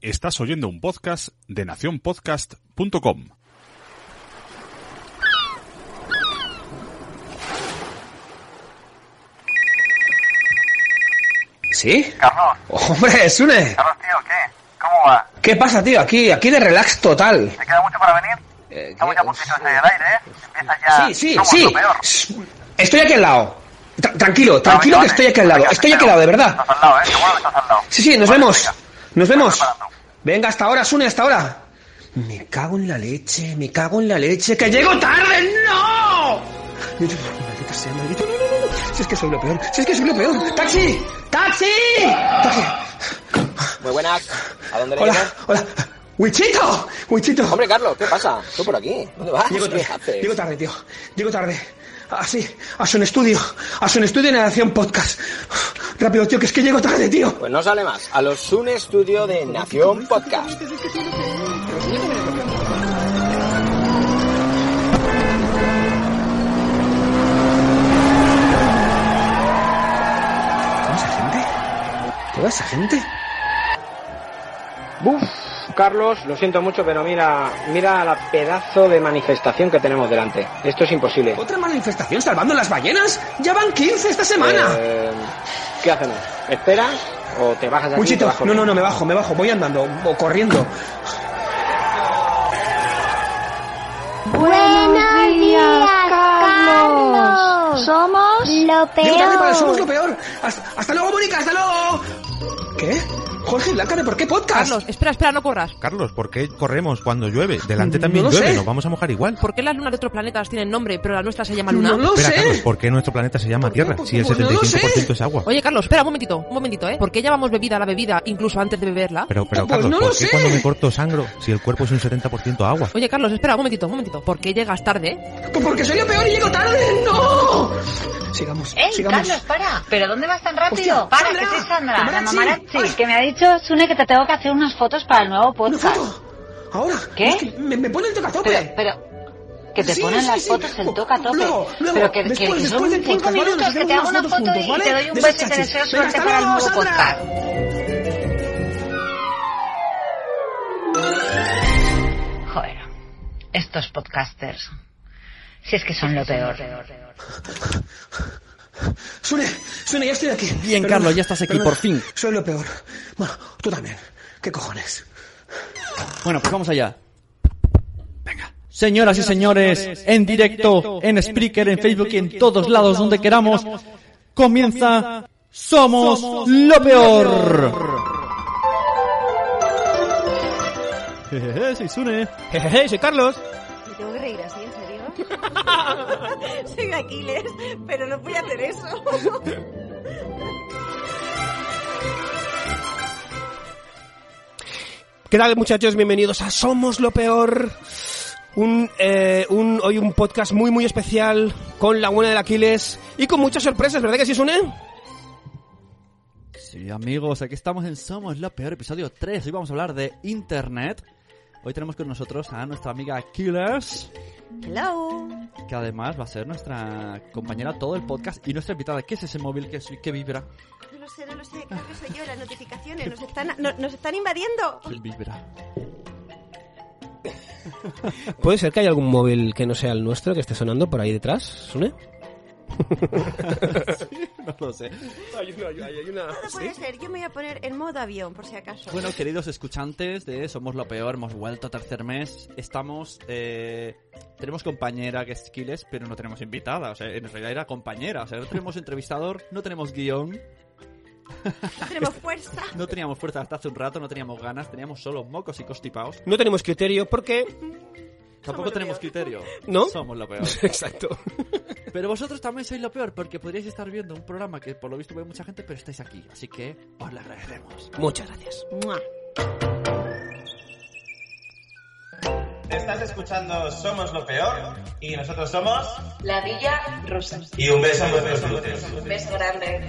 Estás oyendo un podcast de nacionpodcast.com. ¿Sí? Carlos, Hombre, Sune. Carlos, tío, ¿qué? ¿Cómo va? ¿Qué pasa, tío? Aquí, aquí de relax total. ¿Te queda mucho para venir? Eh, Estamos ya puntitos en el aire, ¿eh? Empieza ya. Sí, sí, Somos sí. peor. Estoy aquí al lado. Tra- tranquilo, tranquilo que estoy aquí al lado. Estoy aquí al lado, de verdad. Estás al lado, ¿eh? Seguro que estás al lado. Sí, sí, nos Vale, vemos. venga. Nos vemos. Venga, hasta ahora, Sune, hasta ahora. Me cago en la leche, me cago en la leche. ¡Que llego tarde! ¡No! Maldita sea, maldito. No, no, no, no. Si es que soy lo peor, si es que soy lo peor. ¡Taxi! ¡Taxi! ¡Taxi! Muy buenas. ¿A dónde le Hola, llevo? hola. ¡Wichito! ¡Wichito! Hombre, Carlos, ¿qué pasa? ¿Tú por aquí? ¿Dónde vas? Llego ¿Qué tarde, haces? llego tarde, tío. Llego tarde. Así, a su estudio. A su estudio de Nación Podcast. Rápido, tío, que es que llego tarde, tío. Pues no sale más. A los Sun Studio de Nación Podcast. ¿Toda esa gente? ¿Toda esa gente? Buf, Carlos, lo siento mucho, pero mira, mira la pedazo de manifestación que tenemos delante. Esto es imposible. ¿Otra manifestación salvando las ballenas? ¡Ya van 15 esta semana! Eh, ¿Qué hacemos? ¿Esperas o te bajas aquí? vas no, no, no, me bajo, me bajo. Voy andando o corriendo. Buenos días, Carlos. Somos lo Llego tarde para el Somos lo peor. peor. Hasta, hasta luego, Mónica, hasta luego. ¿Qué? Jorge Blanca, ¿de por qué podcast? Carlos, espera, espera, no corras. Carlos, ¿por qué corremos cuando llueve? Delante también llueve, sé. nos vamos a mojar igual. ¿Por qué las lunas de otros planetas tienen nombre, pero la nuestra se llama Luna? No lo Espera, sé. Carlos, ¿por qué nuestro planeta se llama ¿Por qué? Tierra? ¿Por Si el qué? No lo sé. 75% es agua. Oye, Carlos, espera un momentito, un momentito, ¿eh? ¿Por qué llamamos bebida a la bebida incluso antes de beberla? Pero, pero Pues Carlos, no lo ¿por qué sé. cuando me corto sangro si el cuerpo es un 70% agua? Oye, Carlos, espera un momentito, un momentito. ¿Por qué llegas tarde? Pues porque soy lo peor y llego tarde. ¡No! Sigamos, ¡Ey, sigamos. Carlos, para! ¿Pero dónde vas tan rápido? Hostia, para, Sandra, que soy Sandra, la Ay. que me ha dicho Sune que te tengo que hacer unas fotos para el nuevo ¿Una podcast. foto? ¿Ahora? ¿Qué? Es que me, me pone el tocazope. Pero, pero, que te Sí, ponen sí, las sí. fotos el toca tope. Luego, luego, pero que, después, que son cinco podcast, ¿vale? minutos Nos que te hago una foto fotos y juntos, te ¿vale? doy un beso y te deseo suerte para el nuevo Sandra. podcast. Joder, estos podcasters. Si es que son lo peor. Sune, Sune, ya estoy aquí. Bien, Perdona, Carlos, ya estás aquí, perdona. por fin. Soy lo peor. Bueno, tú también. ¿Qué cojones? Bueno, pues vamos allá. Señoras y señores, en directo, en Spreaker, en Facebook y en todos lados donde queramos, comienza Somos lo Peor. Jejeje, soy Sune. Jejeje, soy Carlos. ¿Me tengo que reír así, en Soy Aquiles, pero no voy a hacer eso. ¿Qué tal muchachos? Bienvenidos a Somos lo Peor. Un, eh, un, hoy un podcast muy muy especial con la buena del Aquiles y con muchas sorpresas, ¿verdad que sí, Sune? Sí, amigos, aquí estamos en Somos lo Peor, episodio 3. Hoy vamos a hablar de Internet. Hoy tenemos con nosotros a nuestra amiga Killers, Hello. que además va a ser nuestra compañera todo el podcast y nuestra invitada. ¿Qué es ese móvil que, que vibra? No lo sé, no lo sé. Creo que soy yo. Las notificaciones nos están, no- nos están invadiendo. ¿Quién vibra? ¿Puede ser que haya algún móvil que no sea el nuestro que esté sonando por ahí detrás, Sune? no lo sé. Hay una, hay una... Todo puede ser. Yo me voy a poner en modo avión, por si acaso. Bueno, queridos escuchantes de Somos lo Peor, hemos vuelto a tercer mes. Estamos. Eh, tenemos compañera que es Kiles, pero no tenemos invitada. O sea, en realidad era compañera. O sea, no tenemos entrevistador, no tenemos guion, No tenemos fuerza. no teníamos fuerza hasta hace un rato, no teníamos ganas, teníamos solo mocos y constipados. No tenemos criterio porque... Tampoco tenemos criterio. ¿No? Somos lo peor. Exacto. Pero vosotros también sois lo peor, porque podríais estar viendo un programa que por lo visto ve mucha gente, pero estáis aquí. Así que os lo agradecemos. Muchas gracias. Mua. Estás escuchando Somos lo peor y nosotros somos. La Villa Rosa. Y un beso a vuestros luces. Un beso grande.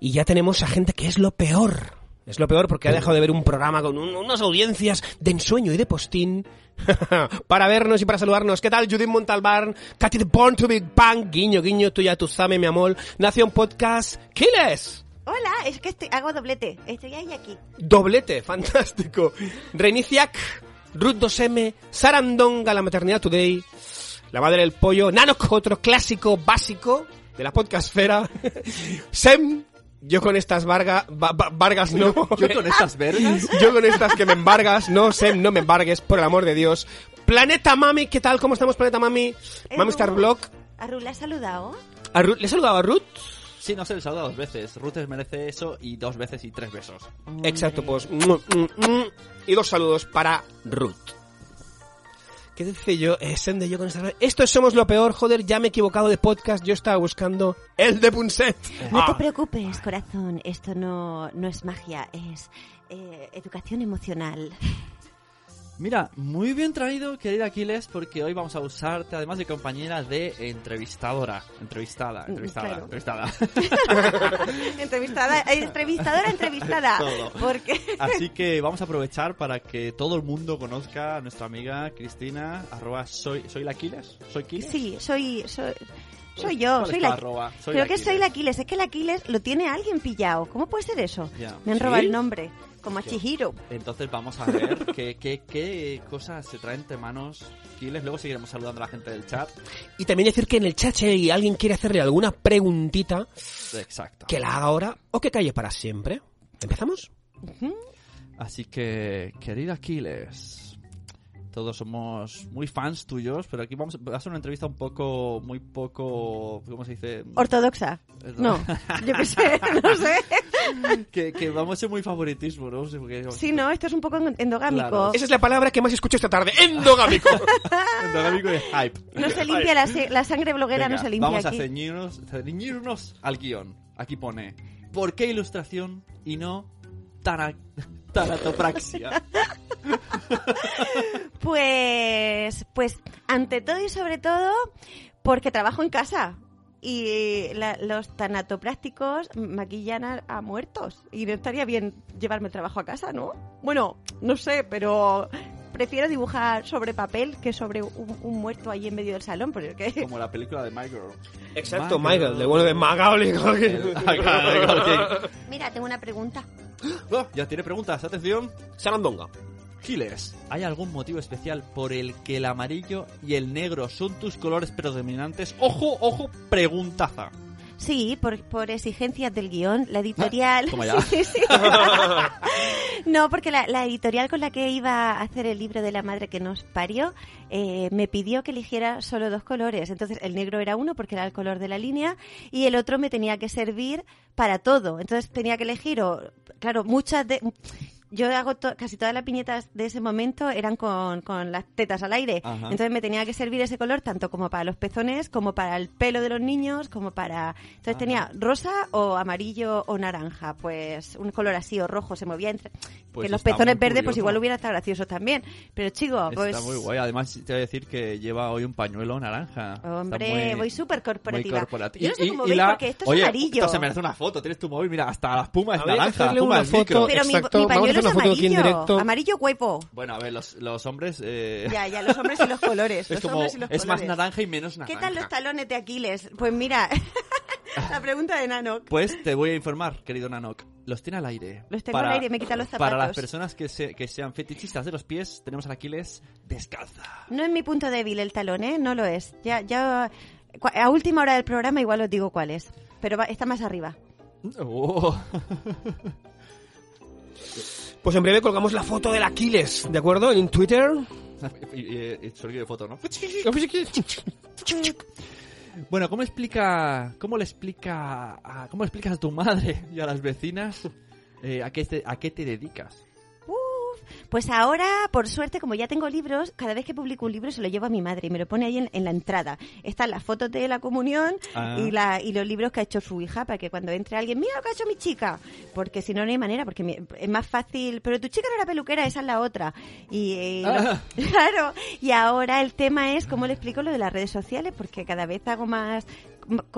Y ya tenemos a gente que es lo peor. Es lo peor porque ha dejado de ver un programa con un- unas audiencias de ensueño y de postín para vernos y para saludarnos. ¿Qué tal, Judith Montalbán? Katy the Born to Big Bang, guiño, guiño, tú ya tú sabes, mi amor. Nación Podcast, Kiles. Hola, es que estoy, hago doblete. Estoy ahí aquí. Doblete, fantástico. Reniciac, Ruth 2M, Sarandonga, la maternidad today, la madre del pollo, Nanoc, otro clásico básico de la podcastfera, Sem, yo con estas varga, va- va- vargas no. ¿Yo con estas vergas? Yo con estas que me embargas, no, Sem, no me embargues, por el amor de Dios. Planeta Mami, ¿qué tal? ¿Cómo estamos, Planeta Mami? Mami Star Blog. ¿A Ruth le has saludado? A Ruth- ¿Le he saludado a Ruth? Sí, no se les saluda dos veces. Ruth merece eso y dos veces y tres besos. Exacto, pues. mm, mm, mm, y dos saludos para Ruth. ¿Qué dice yo? Eh, Sem de yo con esta... Esto es Somos lo Peor, joder, ya me he equivocado de podcast. Yo estaba buscando el de Punset. No te Ah. preocupes, corazón. Esto no, no es magia, es eh, educación emocional. Mira, muy bien traído, querida Aquiles, porque hoy vamos a usarte, además de compañera, de entrevistadora. Entrevistada, entrevistada, Claro. entrevistada. Entrevistada, eh, entrevistadora, entrevistada. Todo. Porque Así que vamos a aprovechar para que todo el mundo conozca a nuestra amiga Cristina, arroba soy, soy la Aquiles, soy Aquiles. sí, soy, soy, soy yo, ¿Cuál es soy la. arroba? Soy Creo la que Aquiles. soy la Aquiles. Es que el Aquiles lo tiene alguien pillado. ¿Cómo puede ser eso? Me han ¿Sí? robado el nombre, como a Chihiro. Entonces vamos a ver qué, qué, qué cosas se traen entre manos Aquiles. Luego seguiremos saludando a la gente del chat. Y también decir que en el chat, si alguien quiere hacerle alguna preguntita, Exacto. que la haga ahora o que calle para siempre. ¿Empezamos? Así que, querida Aquiles, todos somos muy fans tuyos, pero aquí vamos va a ser una entrevista un poco, muy poco, ¿cómo se dice? Ortodoxa. No, yo qué sé, no sé. que, que vamos a ser muy favoritismo, ¿no? Sí, porque- Sí, no, esto es un poco endogámico. Claro. Esa es la palabra que más escucho esta tarde. ¡Endogámico! Endogámico y hype. No se limpia la, la sangre bloguera, Venga, no se limpia Vamos aquí. a ceñirnos, ceñirnos al guion. Aquí pone, ¿por qué ilustración y no tara- tanatopraxia? Pues, pues, ante todo y sobre todo, porque trabajo en casa. Y la- los tanatoprácticos maquillan a, a muertos. Y no estaría bien llevarme el trabajo a casa, ¿no? Bueno, no sé, pero prefiero dibujar sobre papel que sobre un, un muerto ahí en medio del salón. Porque Como la película de Girl. Exacto, Michael, de bueno de Macaulay Culkin. Mira, tengo una pregunta. Oh, ya tiene preguntas, atención. Sarandonga. Giles, ¿hay algún motivo especial por el que el amarillo y el negro son tus colores predominantes? Ojo, ojo, preguntaza. Sí, por, por exigencias del guion, la editorial... Toma ya. Sí, sí, sí. no, porque la, la editorial con la que iba a hacer el libro de la madre que nos parió eh, me pidió que eligiera solo dos colores. Entonces el negro era uno porque era el color de la línea y el otro me tenía que servir para todo. Entonces tenía que elegir, o, claro, muchas de... Yo hago to- casi todas las piñetas de ese momento eran con, con las tetas al aire. Ajá. Entonces me tenía que servir ese color tanto como para los pezones, como para el pelo de los niños, como para... Entonces tenía rosa o amarillo o naranja. Pues un color así o rojo se movía entre... Pues que los pezones verdes pues igual hubiera estado gracioso también. Pero chico, pues... Está muy guay. Además, te voy a decir que lleva hoy un pañuelo naranja. Hombre, muy- voy súper corporativa. muy corporati- Yo no sé Y- cómo y veis la- porque esto es Oye, amarillo. Esto se merece una foto. Tienes tu móvil, mira, hasta la espuma es Habría que naranja. hacerle espuma una del foto. micro. Pero mi, Exacto, mi pañuelo hacer foto aquí en amarillo. directo. Amarillo huevo. Bueno, a ver, los, los hombres... eh, Ya, ya, los hombres y los colores. es los como... hombres y los Es más naranja y menos naranja. ¿Qué tal los talones de Aquiles? Pues mira, la pregunta de Nano. Pues te voy a informar, querido Nanok. Los tiene al aire. Los tengo al aire, me quitan los Para las zapatos. personas que, se- que sean fetichistas de los pies, tenemos a Aquiles descalza. No es mi punto débil el talón, ¿eh? No lo es. Ya, ya, a última hora del programa igual os digo cuál es. Pero va- está más arriba. Oh. Pues en breve colgamos la foto del Aquiles, ¿de acuerdo? En Twitter. sonido de foto, ¿no? Bueno, ¿cómo explica, cómo le explica, a, cómo le explicas a tu madre y a las vecinas eh, a qué te, a qué te dedicas? Pues ahora, por suerte, como ya tengo libros, cada vez que publico un libro se lo llevo a mi madre y me lo pone ahí en, en la entrada. Están las fotos de la comunión Ah. y, la, y los libros que ha hecho su hija para que cuando entre alguien, mira lo que ha hecho mi chica. Porque si no, no hay manera, porque mi- es más fácil. Pero tu chica no era peluquera, esa es la otra. Y, eh, Ah. claro. Y ahora el tema es cómo le explico lo de las redes sociales, porque cada vez hago más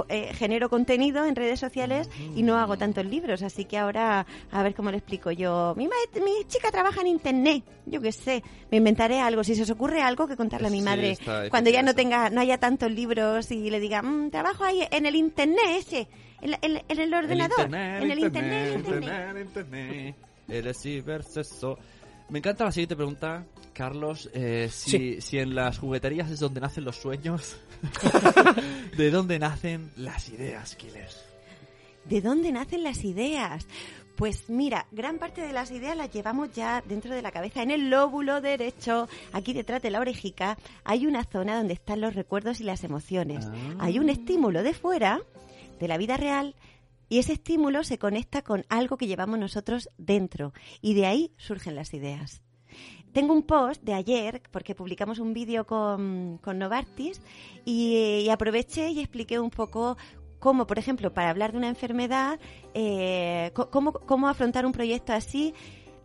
eh, genero contenido en redes sociales y no hago tantos libros, así que ahora a ver cómo lo explico yo. Mi, mi chica trabaja en internet, yo qué sé, me inventaré algo, si se os ocurre algo que contarle a mi Sí, madre cuando ya no tenga, no haya tantos libros y le diga, "Mm, trabajo ahí en el internet ese, en, en en el ordenador, internet, en el internet, internet, internet, el cibersexo. Me encanta la siguiente pregunta, Carlos. eh, si, Sí. si en las jugueterías es donde nacen los sueños, ¿de dónde nacen las ideas, Killers? ¿De dónde nacen las ideas? Pues mira, gran parte de las ideas las llevamos ya dentro de la cabeza, en el lóbulo derecho, aquí detrás de la orejica, hay una zona donde están los recuerdos y las emociones. Hay un estímulo de fuera, de la vida real, y ese estímulo se conecta con algo que llevamos nosotros dentro, y de ahí surgen las ideas. Tengo un post de ayer, porque publicamos un vídeo con, con Novartis, y, y aproveché y expliqué un poco cómo, por ejemplo, para hablar de una enfermedad, eh, cómo, cómo afrontar un proyecto así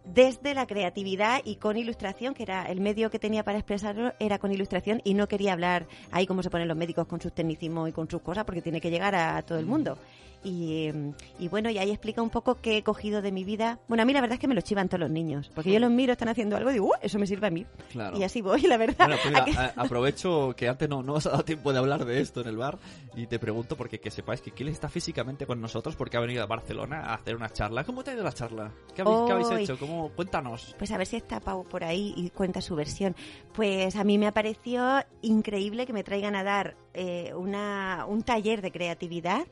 desde la creatividad y con ilustración, que era el medio que tenía para expresarlo, era con ilustración y no quería hablar ahí como se ponen los médicos con sus tecnicismos y con sus cosas, porque tiene que llegar a todo el mundo. Y, mm, y bueno, y ahí explica un poco qué he cogido de mi vida. Bueno, a mí la verdad es que me lo chivan todos los niños, porque yo los miro, están haciendo algo y digo, "Uh, eso me sirve a mí. Claro. Y así voy, la verdad. Bueno, pues ¿A mira, a- aprovecho que antes no, no os ha dado tiempo de hablar de esto en el bar y te pregunto porque que sepáis que Killers está físicamente con nosotros porque ha venido a Barcelona a hacer una charla. ¿Cómo te ha ido la charla? ¿Qué habéis, qué habéis hecho? ¿Cómo? Cuéntanos. Pues a ver si está Pau por ahí y cuenta su versión. Pues a mí me ha parecido increíble que me traigan a dar eh, una, un taller de creatividad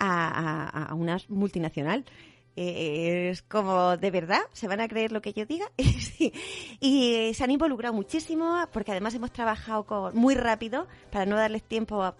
a, una multinacional. Eh, es como, ¿de verdad? ¿Se van a creer lo que yo diga? Y se han involucrado muchísimo porque además hemos trabajado muy rápido para no darles tiempo a,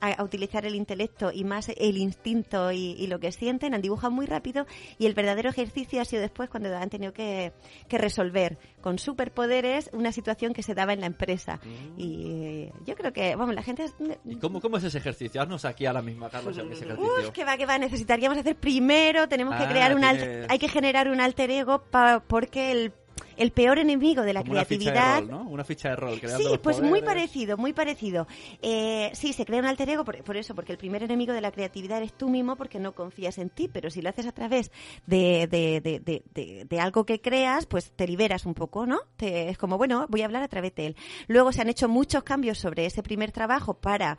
a- a utilizar el intelecto y más el instinto y, y lo que sienten. Han dibujado muy rápido y el verdadero ejercicio ha sido después cuando han tenido que, que resolver con superpoderes una situación que se daba en la empresa. Y eh, yo creo que, vamos, la gente... es- ¿Y cómo, cómo es ese ejercicio? Haznos aquí a la misma, Carlos, ese ejercicio. Uf, que va, que va, necesitaríamos hacer primero, tenemos que Ah, crear un alter, hay que generar un alter ego pa- porque el, el peor enemigo de la Como una ficha creatividad de rol, ¿no? Una ficha de rol. Sí, pues muy parecido, muy parecido. Eh, sí, se crea un alter ego por, por eso, porque el primer enemigo de la creatividad eres tú mismo porque no confías en ti, pero si lo haces a través de, de, de, de, de- de algo que creas, pues te liberas un poco, ¿no? Te- es como, bueno, voy a hablar a través de él. Luego se han hecho muchos cambios sobre ese primer trabajo para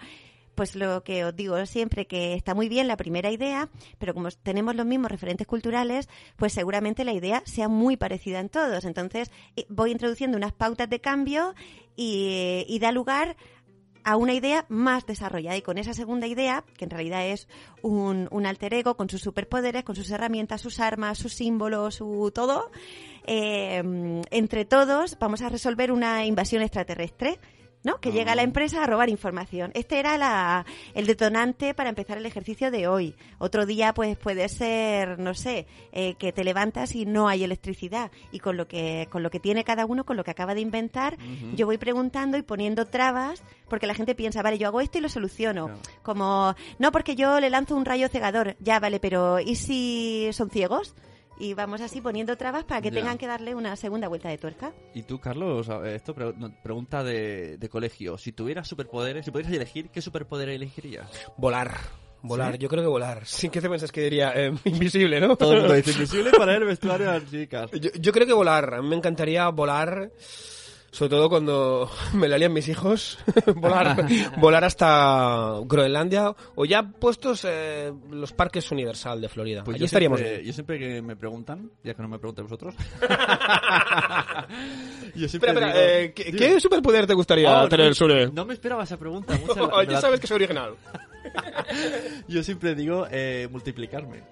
pues lo que os digo siempre, que está muy bien la primera idea, pero como tenemos los mismos referentes culturales, pues seguramente la idea sea muy parecida en todos. Entonces eh, voy introduciendo unas pautas de cambio y, da lugar a una idea más desarrollada y con esa segunda idea, que en realidad es un, un alter ego con sus superpoderes, con sus herramientas, sus armas, sus símbolos, su todo, eh, entre todos vamos a resolver una invasión extraterrestre. ¿No? Que llega a la empresa a robar información. Este era la, el detonante para empezar el ejercicio de hoy. Otro día, pues puede ser, no sé, eh, que te levantas y no hay electricidad. Y con lo que, con lo que tiene cada uno, con lo que acaba de inventar, yo voy preguntando y poniendo trabas, porque la gente piensa, vale, yo hago esto y lo soluciono. Como, no, porque yo le lanzo un rayo cegador. Ya, vale, pero ¿y si son ciegos? Y vamos así poniendo trabas para que Ya. tengan que darle una segunda vuelta de tuerca. Y tú, Carlos, esto pre- pregunta de, de colegio. Si tuvieras superpoderes, si pudieras elegir, ¿qué superpoder elegirías? Volar. Volar, ¿Sí? yo creo que volar. Sí, ¿qué te piensas que diría? Eh, invisible, ¿no? Todo el mundo dice invisible para el vestuario de las chicas. Yo, yo creo que volar. A mí me encantaría volar, sobre todo cuando me la lían mis hijos. volar, volar hasta Groenlandia o ya puestos eh, los parques Universal de Florida. Pues Allí yo estaríamos siempre, bien. yo siempre que me preguntan, ya que no me pregunten vosotros. yo siempre Espera, espera, digo- eh, ¿qué, superpoder te gustaría Oh, tener, no, Sune? No me esperaba esa pregunta. me ya la- sabes que soy original. Yo siempre digo eh, multiplicarme.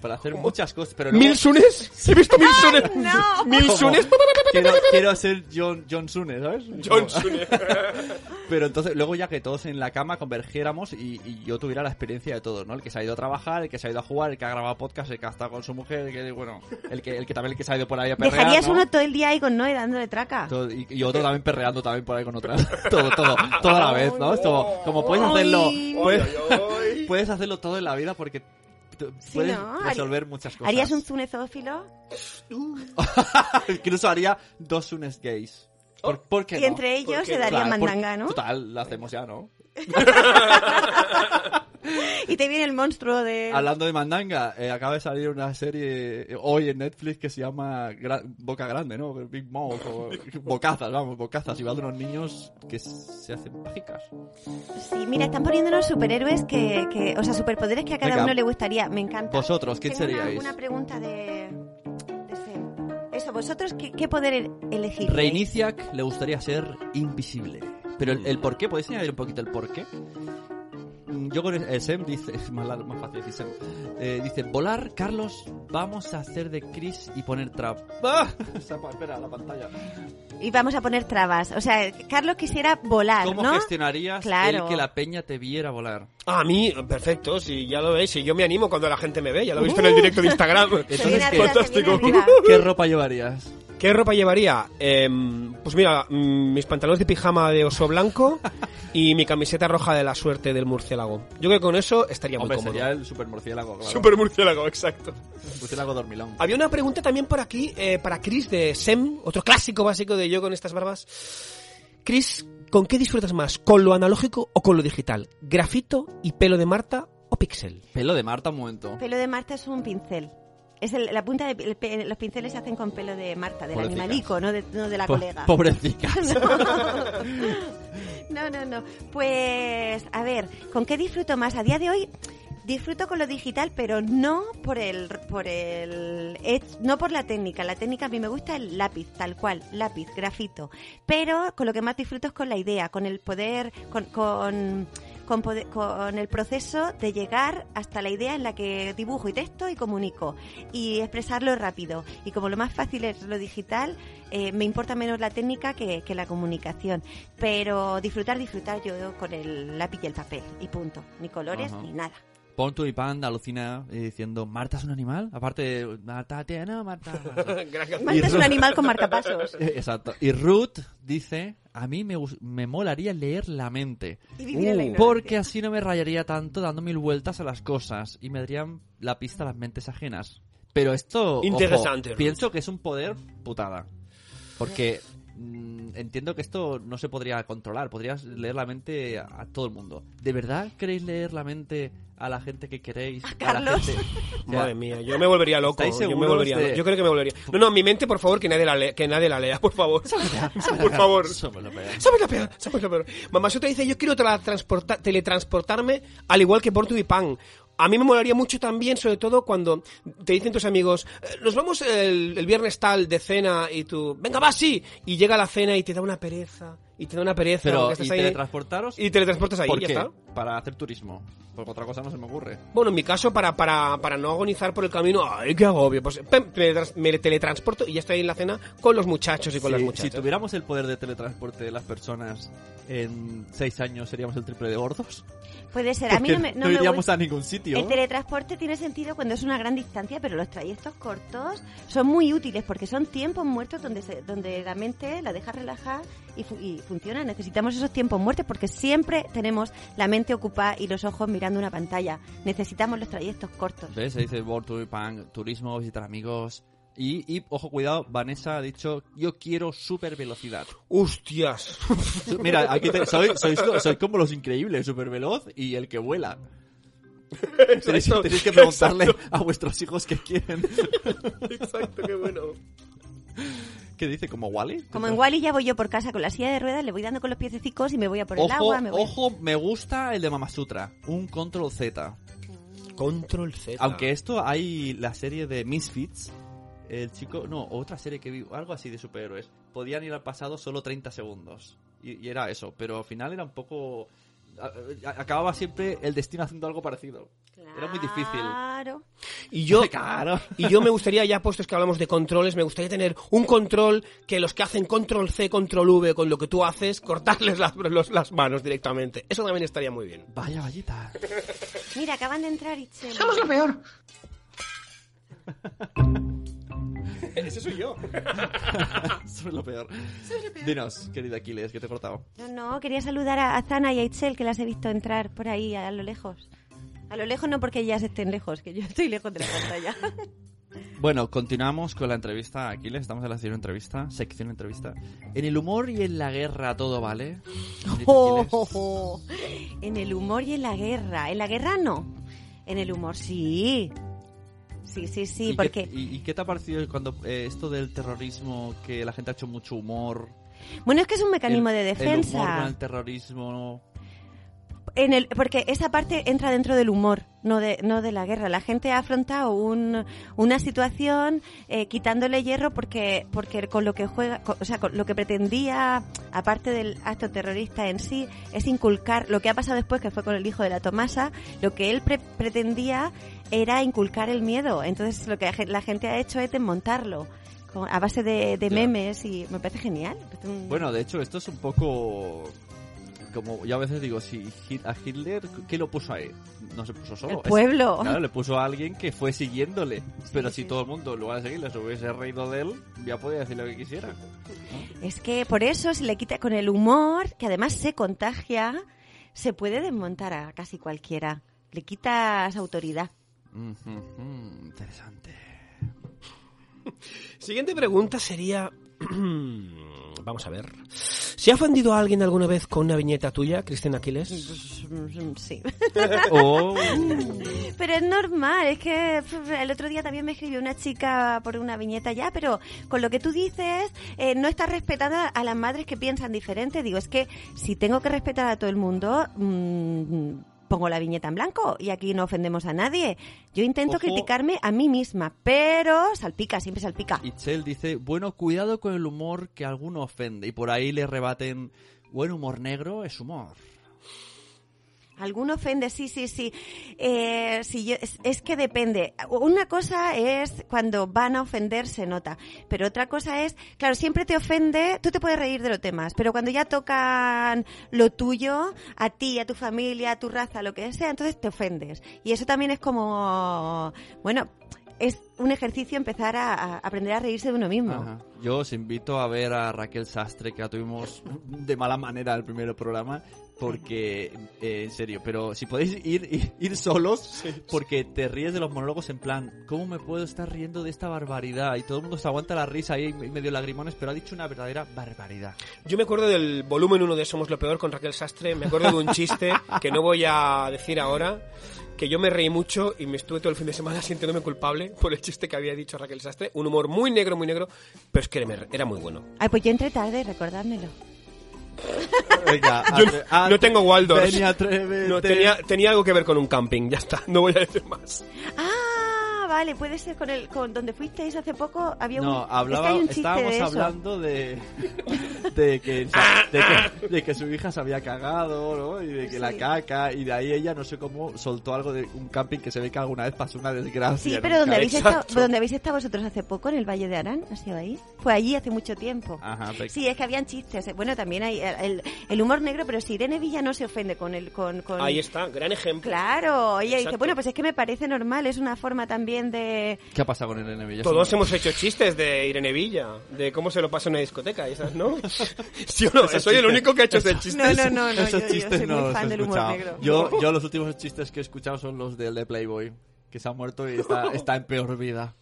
Para hacer muchas cosas. Pero no- ¿Mil Sunes? He visto mil Sunes. no! Mil. Sunes. Quiero, quiero ser John, John Sune, ¿sabes? John Sune. Pero entonces, luego ya que todos en la cama convergiéramos y, y yo tuviera la experiencia de todos, ¿no? El que se ha ido a trabajar, el que se ha ido a jugar, el que ha grabado podcast, el que ha estado con su mujer, el que, bueno, el que, el que también el que se ha ido por ahí a perrear, Dejarías ¿no? uno todo el día ahí con Noé dándole traca. Todo- y, y otro también perreando también por ahí con otra. todo, todo, todo a la vez, ¿no? Es como, como puedes hacerlo, puedes, puedes hacerlo todo en la vida porque Sí, puedes ¿no? resolver muchas cosas. ¿Harías un zunezófilo? Incluso haría dos Sunes gays. ¿Por, por qué Y no? entre ellos ¿Por qué se Claro, por- mandanga, ¿no? Total, lo hacemos ya, ¿no? y te viene el monstruo de... Hablando de mandanga, eh, acaba de salir una serie eh, hoy en Netflix que se llama Gra- Boca Grande, ¿no? Big Mouth o Bocazas, vamos, Bocazas. Y va de unos niños que se hacen mágicas. Sí, mira, están poniéndonos superhéroes que, que... O sea, superpoderes que a cada Venga. uno le gustaría. Me encanta. Vosotros, ¿quién Tengo una- seríais? Una, pregunta de... Eso, ¿vosotros qué, qué poder elegir? Reiniciac le gustaría ser invisible. Pero el, el por qué, ¿podéis añadir un poquito el por qué? Yo con el, el Sem dice, es más, más fácil decir Sem. Eh, dice, volar, Carlos, vamos a hacer de Chris y poner trap. ¡Ah! Espera, la pantalla. Y vamos a poner trabas. O sea, Carlos quisiera volar, ¿Cómo ¿no? gestionarías Claro. el que la peña te viera volar? A mí, perfecto, si ya lo veis, si yo me animo cuando la gente me ve, ya lo he visto en el directo de Instagram. Entonces, Fantástico. ¿Qué ropa llevarías? ¿Qué ropa llevaría? Em, pues mira, mm, mis pantalones de pijama de oso blanco y mi camiseta roja de la suerte del murciélago. Yo creo que con eso estaría muy Hombre, cómodo. sería el super murciélago, claro. Super murciélago, exacto. Murciélago dormilón. Había una pregunta también por aquí eh, para Chris de Sem, otro clásico básico de yo con estas barbas. Chris, ¿con qué disfrutas más? ¿Con lo analógico o con lo digital? ¿Grafito y pelo de Marta o pixel? Pelo de Marta, un momento. Pelo de Marta es un pincel. Es el- la punta de el los pinceles se hacen con pelo de Marta, del Pobrecicas. animalico, no de, no de la Po- colega. Pobrecicas. No, no, no. Pues, a ver, ¿con qué disfruto más? A día de hoy disfruto con lo digital, pero no por el, por el, edge- no por la técnica. La técnica a mí me gusta el lápiz, tal cual, lápiz, grafito. Pero con lo que más disfruto es con la idea, con el poder, con, con, con, el proceso de llegar hasta la idea en la que dibujo y texto y comunico y expresarlo rápido. Y como lo más fácil es lo digital, eh, me importa menos la técnica que, que la comunicación. Pero disfrutar, disfrutar yo con el lápiz y el papel y punto. Ni colores Ajá. ni nada. Pon tu y pan alucina eh, diciendo, ¿Marta es un animal? Aparte, de, Marta tiene, Marta. Marta es un animal con marcapasos. Exacto. Y Ruth dice, a mí me, me molaría leer la mente. Y vivir en la ignorancia. porque así no me rayaría tanto dando mil vueltas a las cosas y me darían la pista a las mentes ajenas. Pero esto, ojo, Interesante, Ruth. pienso que es un poder putada. Porque entiendo que esto no se podría controlar. Podrías leer la mente a, todo el mundo. ¿De verdad queréis leer la mente a la gente que queréis? A, la Carlos? gente- O sea, Madre mía, yo me volvería loco. ¿estáis Yo me volvería de- Yo creo que me volvería. No, no, mi mente, por favor, que nadie la lea, que nadie la lea, por favor. por favor. Somos lo peor. Somos lo peor, somos lo peor. Mamá Sota dice, yo quiero teletransporta- teletransportarme al igual que Portu y Pan. A mí me molaría mucho también, sobre todo cuando te dicen tus amigos, "Eh, nos vamos el, viernes tal de cena y tú, venga, va, sí. Y llega la cena y te da una pereza. Y te da una pereza. Pero, ¿y ahí- teletransportaros? Y teletransportas ahí, ¿Por ya qué? está. Para hacer turismo. Porque otra cosa no se me ocurre. Bueno, en mi caso, para, para, para no agonizar por el camino, ay, qué agobio, pues pem, me, teletransporto y ya estoy en la cena con los muchachos y con las Si- muchachas. Si tuviéramos el poder de teletransporte de las personas en seis años, seríamos el triple de gordos. Puede ser. A mí no me, no me iríamos a ningún sitio. El teletransporte tiene sentido cuando es una gran distancia, pero los trayectos cortos son muy útiles porque son tiempos muertos donde se- donde la mente la deja relajar y, fu- y funciona. Necesitamos esos tiempos muertos porque siempre tenemos la mente ocupada y los ojos mirando una pantalla. Necesitamos los trayectos cortos. ¿Ves? Se dice World Tour, Pan, turismo, visitar amigos. Y, y, ojo, cuidado, Vanessa ha dicho, yo quiero super velocidad. ¡Hostias! Mira, aquí te- soy, sois, sois como los increíbles, super veloz y el que vuela. Tenéis, tenéis que preguntarle exacto. a vuestros hijos qué quieren. Exacto, qué bueno. ¿Qué dice? ¿Como Wally? Como en Wally ya voy yo por casa con la silla de ruedas, le voy dando con los piececicos y me voy a por el Ojo, agua. Me voy... ojo, me gusta el de Mamasutra. Un control Z. Control Z. Aunque esto hay la serie de Misfits. El chico, no, otra serie que vi, algo así de superhéroes. Podían ir al pasado solo 30 segundos. Y, y era eso, pero al final era un poco. a- a- Acababa siempre el destino haciendo algo parecido. Era muy difícil. Claro. Y yo, Claro. y yo me gustaría, ya puestos que hablamos de controles, me gustaría tener un control que los que hacen control C, control V con lo que tú haces, cortarles las, los- las manos directamente. Eso también estaría muy bien. Vaya vallita. Mira, acaban de entrar y Somos lo peor. Ese soy yo. Eso es lo peor. Dinos, querido Aquiles, que te he cortado. No, no, quería saludar a, a Zana y a Itzel, que las he visto entrar por ahí a, lo lejos. A lo lejos no porque ellas estén lejos, que yo estoy lejos de la pantalla. Bueno, continuamos con la entrevista. Aquí le estamos en la sección entrevista, sección entrevista. En el humor y en la guerra todo vale. Oh, oh, oh. En el humor y en la guerra. En la guerra no. En el humor sí. Sí, sí, sí, ¿Y porque... Qué, y, y qué te ha parecido cuando eh, esto del terrorismo, que la gente ha hecho mucho humor? Bueno, es que es un mecanismo el, de defensa. El humor con el terrorismo... En el, porque esa parte entra dentro del humor, no de, no de la guerra. La gente ha afrontado un, una situación eh, quitándole hierro porque, porque con lo que juega, con, o sea, con lo que pretendía, aparte del acto terrorista en sí, es inculcar lo que ha pasado después, que fue con el hijo de la Tomasa, lo que él pre pretendía era inculcar el miedo. Entonces lo que la gente ha hecho es desmontarlo a base de, de memes y me parece genial. Bueno, de hecho, esto es un poco como yo a veces digo, si a Hitler, ¿qué lo puso ahí? No se puso solo. El pueblo. Es, claro, le puso a alguien que fue siguiéndole. Sí, pero sí. si todo el mundo, en lugar de seguirle, se hubiese reído de él, ya podía decir lo que quisiera. Es que por eso se le quita con el humor, que además se contagia, se puede desmontar a casi cualquiera. Le quitas autoridad. Mm -hmm, interesante. Siguiente pregunta sería... Vamos a ver. ¿Se ha ofendido a alguien alguna vez con una viñeta tuya, Cristina Aquiles? Sí. Oh. Pero es normal, es que el otro día también me escribió una chica por una viñeta ya, pero con lo que tú dices, eh, no estás respetando a las madres que piensan diferente. Digo, es que si tengo que respetar a todo el mundo... Mmm, pongo la viñeta en blanco y aquí no ofendemos a nadie. Yo intento Ojo. criticarme a mí misma, pero salpica, siempre salpica. Itzel dice, bueno, cuidado con el humor que alguno ofende. Y por ahí le rebaten, buen humor negro es humor. Alguno ofende, sí, sí, sí. Eh, sí yo, es, es, que depende. Una cosa es cuando van a ofender, se nota. Pero otra cosa es, claro, siempre te ofende, tú te puedes reír de los temas, pero cuando ya tocan lo tuyo, a ti, a tu familia, a tu raza, lo que sea, entonces te ofendes. Y eso también es como, bueno, es un ejercicio empezar a, a, aprender a reírse de uno mismo. Ajá. Yo os invito a ver a Raquel Sastre, que la tuvimos de mala manera el primer programa, porque, eh, en serio, pero si podéis ir, ir, ir solos, sí. porque te ríes de los monólogos en plan, ¿cómo me puedo estar riendo de esta barbaridad? Y todo el mundo se aguanta la risa ahí medio lagrimones, pero ha dicho una verdadera barbaridad. Yo me acuerdo del volumen 1 de Somos lo Peor con Raquel Sastre, me acuerdo de un chiste que no voy a decir ahora, que yo me reí mucho y me estuve todo el fin de semana sintiéndome culpable por el chiste que había dicho Raquel Sastre. Un humor muy negro, muy negro, pero es que era muy bueno. Ay, pues yo entré tarde, recordádmelo. Venga, yo atre, no tengo Waldorf. No, tenía, tenía algo que ver con un camping, ya está, no voy a decir más. Ah, vale, puede ser con el con donde fuisteis hace poco había no, un hablaba, es que hay un chiste estábamos de eso. hablando de de que, de que, de que su hija se había cagado, ¿no? Y de que Sí. la caca y de ahí ella no sé cómo soltó algo de un camping que se ve que alguna vez pasó una desgracia. Sí, pero donde habéis, estado, donde habéis estado vosotros hace poco, en el Valle de Arán, ¿ha sido ahí? Fue allí hace mucho tiempo. Ajá, pe- Sí, es que habían chistes. Bueno, también hay el, el humor negro, pero si Irene Villa no se ofende con el... Con, con... Ahí está, gran ejemplo. Claro, ella dice, Exacto. bueno, pues es que me parece normal, es una forma también de... ¿Qué ha pasado con Irene Villa? Todos hemos hecho chistes de Irene Villa, de cómo se lo pasa en una discoteca, ¿esas, ¿no? ¿Sí o no? Soy el único que ha hecho ese chiste. No, no, no, no, Esos yo, yo chistes soy no muy fan del humor negro. Yo, yo los últimos chistes que he escuchado son los del de Playboy, que se ha muerto y está, está en peor vida.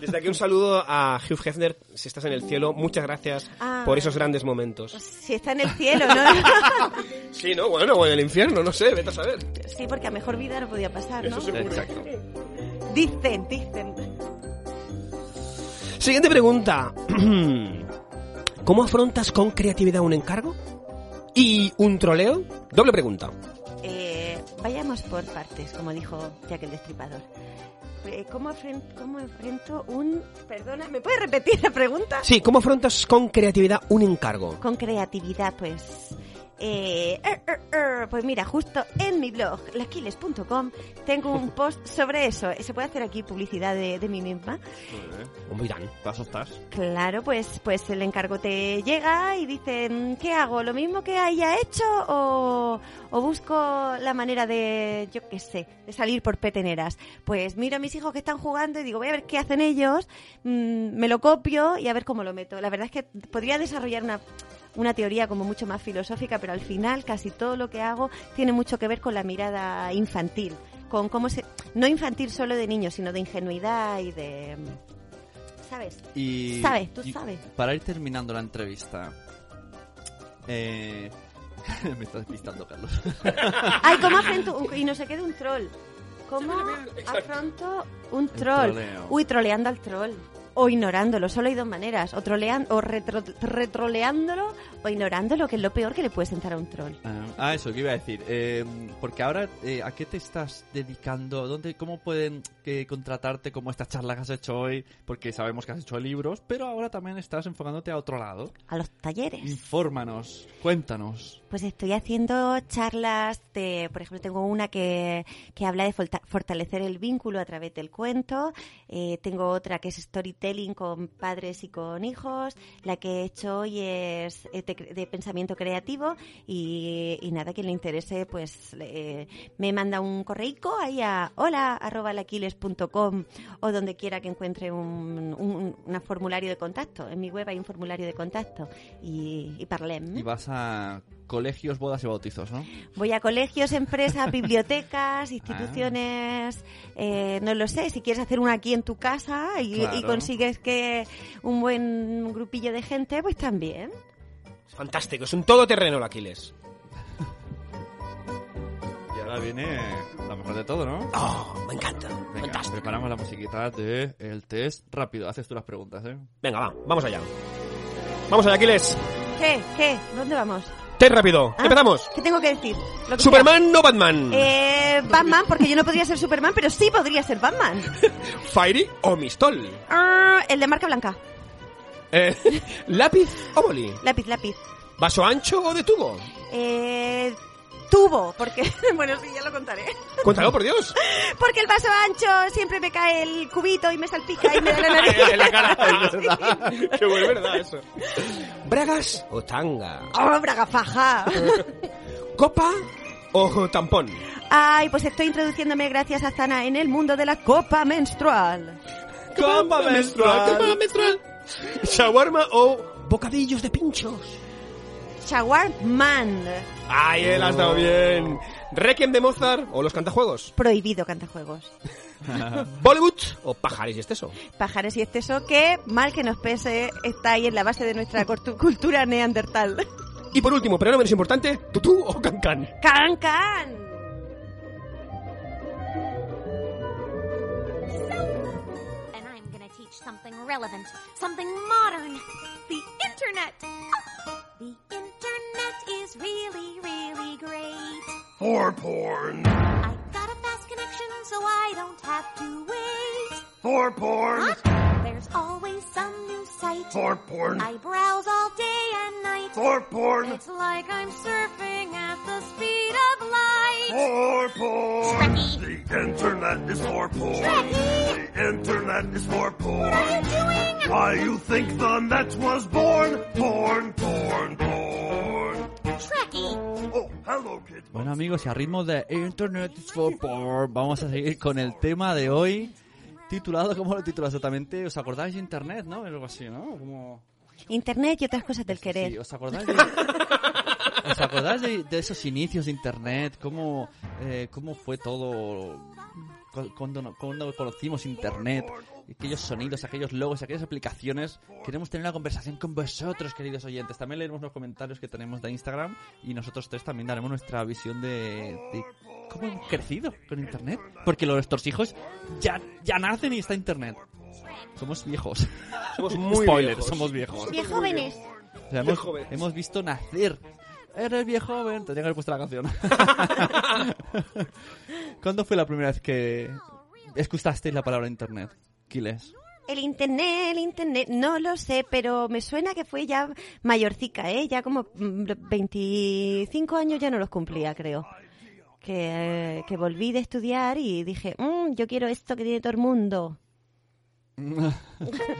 Desde aquí un saludo a Hugh Hefner, si estás en el cielo, muchas gracias Ah. por esos grandes momentos. Si está en el cielo, ¿no? Sí, no, bueno, o en el infierno, no sé, vete a saber. sí, porque a mejor vida no podía pasar, ¿no? Eso. Exacto. Dicen, dicen. Siguiente pregunta. ¿Cómo afrontas con creatividad un encargo? ¿Y un troleo? Doble pregunta. Eh, vayamos por partes, como dijo Jack el Destripador. Eh, ¿Cómo, afren- ¿Cómo enfrento un... Perdona, ¿me puedes repetir la pregunta? Sí, ¿cómo afrontas con creatividad un encargo? Con creatividad, pues... eh, er, er, er, pues mira, justo en mi blog, laquiles.com, tengo un post sobre eso. ¿Se puede hacer aquí publicidad de, de mí misma? Muy dan. Paso estás. Claro, pues, pues el encargo te llega y dicen, ¿qué hago? ¿Lo mismo que haya hecho o, o busco la manera de, yo qué sé, de salir por peteneras? Pues miro a mis hijos que están jugando y digo, voy a ver qué hacen ellos, mm, me lo copio y a ver cómo lo meto. La verdad es que podría desarrollar una, una teoría como mucho más filosófica, pero al final casi todo lo que hago tiene mucho que ver con la mirada infantil con cómo se... No infantil solo de niños, sino de ingenuidad y de... ¿Sabes? Y, Sabes, tú y sabes. Para ir terminando la entrevista. Eh... Me estás despistando, Carlos. Ay, ¿cómo afronto? un- Y no se quede un troll. ¿Cómo afronto un troll? Uy, troleando al troll. O ignorándolo, solo hay dos maneras. O, trolean, o retro- retroleándolo o ignorándolo, que es lo peor que le puede sentar a un troll. Ah, ah, eso, que iba a decir. Eh, porque ahora, eh, ¿a qué te estás dedicando? ¿Dónde, ¿Cómo pueden que contratarte como esta charla que has hecho hoy? Porque sabemos que has hecho libros, pero ahora también estás enfocándote a otro lado. A los talleres. Infórmanos, cuéntanos. Pues estoy haciendo charlas de, por ejemplo, tengo una que, que habla de fortalecer el vínculo a través del cuento. Eh, tengo otra que es storytelling con padres y con hijos. La que he hecho hoy es eh, de, pensamiento creativo. Y, nada, quien le interese, pues eh, me manda un correico ahí a hola o donde quiera que encuentre un, un, un formulario de contacto. En mi web hay un formulario de contacto y, y parlem. Y vas a colegios, bodas y bautizos, ¿no? Voy a colegios, empresas, bibliotecas, instituciones, eh, no lo sé, si quieres hacer una aquí en tu casa y, Claro. y consigues que un buen grupillo de gente, pues también. Fantástico, es un todoterreno el Aquiles. Y ahora viene lo mejor de todo, ¿no? Oh, me encanta. Venga, preparamos la musiquita de el test rápido. Haces tú las preguntas, ¿eh? Venga, va, vamos allá. Vamos allá, Aquiles. ¿Qué? ¿Qué? ¿Dónde vamos? Ten rápido. Ah, Empezamos. ¿Qué tengo que decir? Lo que ¿Superman o Batman? sea. Eh, Batman, porque yo no podría ser Superman, pero sí podría ser Batman. ¿Fairy o Mistol? Ah, el de marca blanca. Eh, ¿Lápiz o boli? Lápiz, lápiz. ¿Vaso ancho o de tubo? Eh, tubo, porque... bueno, sí, ya lo contaré. Cuéntalo, por Dios. Porque el vaso ancho siempre me cae el cubito y me salpica y me da la nariz. en la cara, es verdad. Qué bueno, verdad eso. ¿Bragas o tanga? ¡Oh, braga faja! ¿Copa o tampón? Ay, pues estoy introduciéndome gracias a Zana en el mundo de la copa menstrual. Copa menstrual. Copa menstrual. ¿Shawarma o bocadillos de pinchos? Shawarman. Ay, él ha estado bien. ¿Requiem de Mozart o los cantajuegos? Prohibido cantajuegos. ¿Bollywood o pajares y exceso? Pajares y exceso que, mal que nos pese, está ahí en la base de nuestra cultura neandertal. Y por último, pero no menos importante, ¿tutú o cancán? ¡Can, can! And I'm gonna teach something relevant, something modern. The internet. For porn. I've got a fast connection, so I don't have to wait. For porn. What? There's always some new site. For porn. I browse all day and night. For porn. It's like I'm surfing at the speed of light. For porn. Trekkie. The internet is for porn. Trekkie. The internet is for porn. What are you doing? Why you think the net was born? Porn, porn, porn. Bueno amigos, y a ritmo de Internet is for porn, vamos a seguir con el tema de hoy, titulado, ¿cómo lo titula exactamente? ¿Os acordáis de Internet, no? Algo así, ¿no? Como... Internet y otras cosas del Sí, querer. ¿os acordáis de, ¿os acordáis de, de esos inicios de Internet? ¿Cómo, eh, cómo fue todo? cu- Cuando, cuando conocimos Internet, aquellos sonidos, aquellos logos, aquellas aplicaciones. Queremos tener una conversación con vosotros, queridos oyentes. También leeremos los comentarios que tenemos de Instagram y nosotros tres también daremos nuestra visión de, de cómo hemos crecido con Internet. Porque nuestros hijos ya, ya nacen y está Internet. Somos viejos. Somos muy Spoiler, viejos. somos viejos. Bien jóvenes. O sea, hemos, hemos visto nacer. Eres viejo joven. Tendría que haber puesto la canción. ¿Cuándo fue la primera vez que escuchasteis la palabra internet? Quiles. El internet, el internet, no lo sé, pero me suena que fue ya mayorcica, ¿eh? Ya como mm, 25 años ya no los cumplía, creo. Que, eh, que volví de estudiar y dije, "Mm, yo quiero esto que tiene todo el mundo. Eso que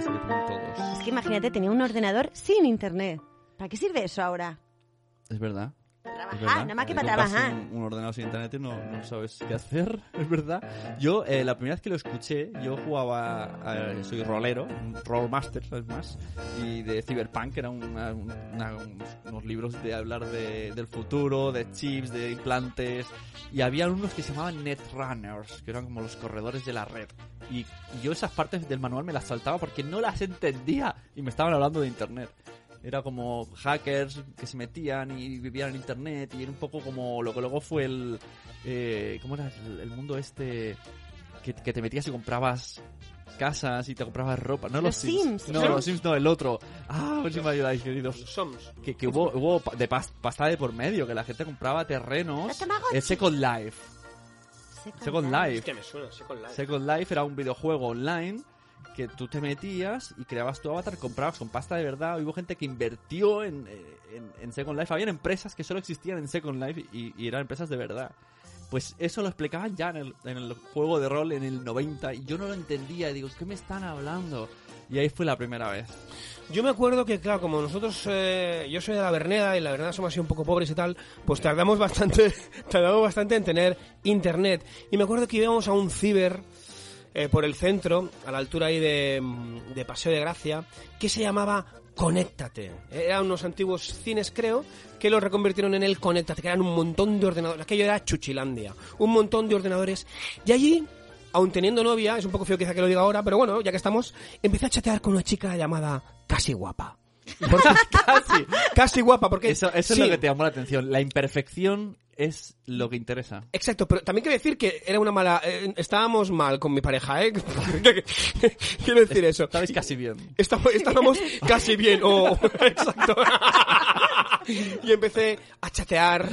tienen todos. Es que imagínate, tenía un ordenador sin internet. ¿Para qué sirve eso ahora? Es verdad. Trabajar Es verdad. nada más que para trabajar. Un, un ordenador sin internet y no, no sabes qué hacer, es verdad. Yo, eh, la primera vez que lo escuché, yo jugaba, a- soy rolero, rollmaster, ¿sabes más? Y de Cyberpunk, que eran una- una- unos, unos libros de hablar de- del futuro, de chips, de implantes. Y había unos que se llamaban Netrunners, que eran como los corredores de la red. Y, y yo esas partes del manual me las saltaba porque no las entendía y me estaban hablando de internet. Era como hackers que se metían y vivían en internet y era un poco como lo que luego fue el... Eh, ¿Cómo era el, el mundo este? Que, que te metías y comprabas casas y te comprabas ropa. No los, Los Sims. No, Sims. los Sims no, el otro. Ah, a ver si me ayudáis, queridos. Soms. Que, que hubo, hubo de pas- pasta de por medio, que la gente compraba terrenos. El Second Life. Second Life. Hostia, me suena, Second Life. Second Life era un videojuego online que tú te metías y creabas tu avatar, comprabas con pasta de verdad. Hubo gente que invirtió en, eh, en, Second Life. Habían empresas que solo existían en Second Life y, y eran empresas de verdad. Pues eso lo explicaban ya en el, en el juego de rol en el 90 y yo no lo entendía. Digo, ¿qué me están hablando? Y ahí fue la primera vez. Yo me acuerdo que, claro, como nosotros, eh, yo soy de la Verneda y la Verneda somos así un poco pobres y tal, pues tardamos bastante, tardamos bastante en tener internet. Y me acuerdo que íbamos a un ciber eh, por el centro, a la altura ahí de, mm, de Paseo de Gracia, que se llamaba Conéctate. Eran unos antiguos cines, creo, que lo reconvirtieron en el Conéctate, que eran un montón de ordenadores. Aquello era Chuchilandia. Un montón de ordenadores. Y allí aun teniendo novia, es un poco feo quizá que lo diga ahora, pero bueno, ya que estamos, empecé a chatear con una chica llamada Casi Guapa. Porque- Casi. Casi Guapa, porque... Eso, eso sí, es lo que te llamó la atención. La imperfección es lo que interesa. Exacto, pero también quiero decir que era una mala... eh, estábamos mal con mi pareja, ¿eh? quiero decir eso. Estabais casi bien. Estábamos, estábamos casi bien, oh, exacto. y empecé a chatear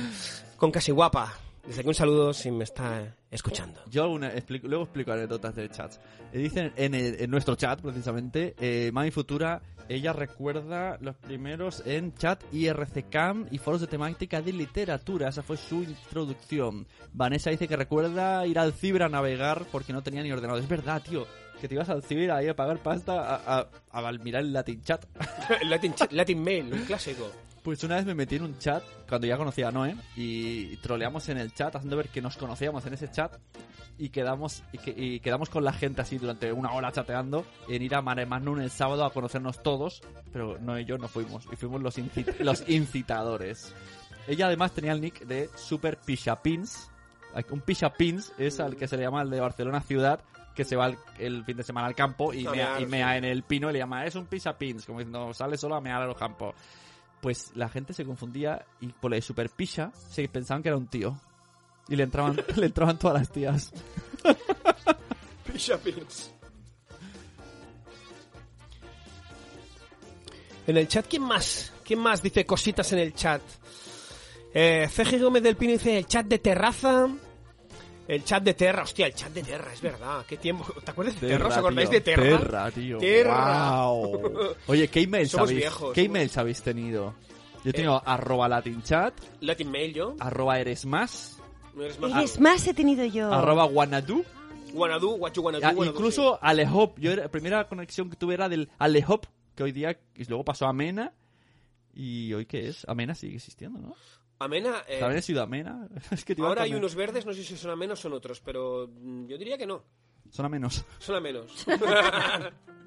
con Casi Guapa. Desde aquí un saludo si me está escuchando. Yo una- explico- luego explico anécdotas de chats. Eh, Dicen en, el- en nuestro chat, precisamente, eh, Mami Futura, ella recuerda los primeros en chat IRCCAM y foros de temática de literatura. Esa fue su introducción. Vanessa dice que recuerda ir al ciber a navegar porque no tenía ni ordenador. Es verdad, tío. Que te ibas al ciber ahí a pagar pasta a, a- a mirar el Latin chat. El Latin, ch- Latin Mail, un clásico. Pues una vez me metí en un chat, cuando ya conocía a Noé, y troleamos en el chat, haciendo ver que nos conocíamos en ese chat, y quedamos y, que- y quedamos con la gente así durante una hora chateando, en ir a Mare Magnum el sábado a conocernos todos, pero Noé y yo no fuimos, y fuimos los, inci- los incitadores. Ella además tenía el nick de Super Pishapins. Un Pishapins es al que se le llama el de Barcelona ciudad, que se va el, el fin de semana al campo y mea, y mea en el pino y le llama, es un Pishapins, como diciendo, sale solo a mear a los campos pues la gente se confundía y por la de super pisha se pensaban que era un tío. Y le entraban, le entraban todas las tías. Pins. En el chat, ¿quién más? ¿Quién más dice cositas en el chat? Eh, CG Gómez del Pino dice el chat de terraza. El chat de Terra, hostia, el chat de Terra, es verdad. ¿Qué tiempo? ¿Te acuerdas de Terra? ¿Os acordáis tío, de Terra? Terra, tío. Terra. Guau. Oye, ¿qué emails Somos habéis, viejos, ¿qué somos- emails habéis tenido? Yo he tenido Eh. arroba latinchat, Latin Mail yo. arroba eres más, No eres más. Eres más he tenido yo. arroba wanadu, Wanna do, what you wanna do, ah, wanna do, incluso Alehop. Yo era- la primera conexión que tuve era del Alehop, que hoy día, y luego pasó a Amena. ¿Y hoy qué es? Amena sigue existiendo, ¿no? Amena. eh, ¿También ha sido Amena? es que te iba a ahora hay unos verdes, no sé si son a menos o son otros, pero mm, yo diría que no. Son a menos. Son a menos.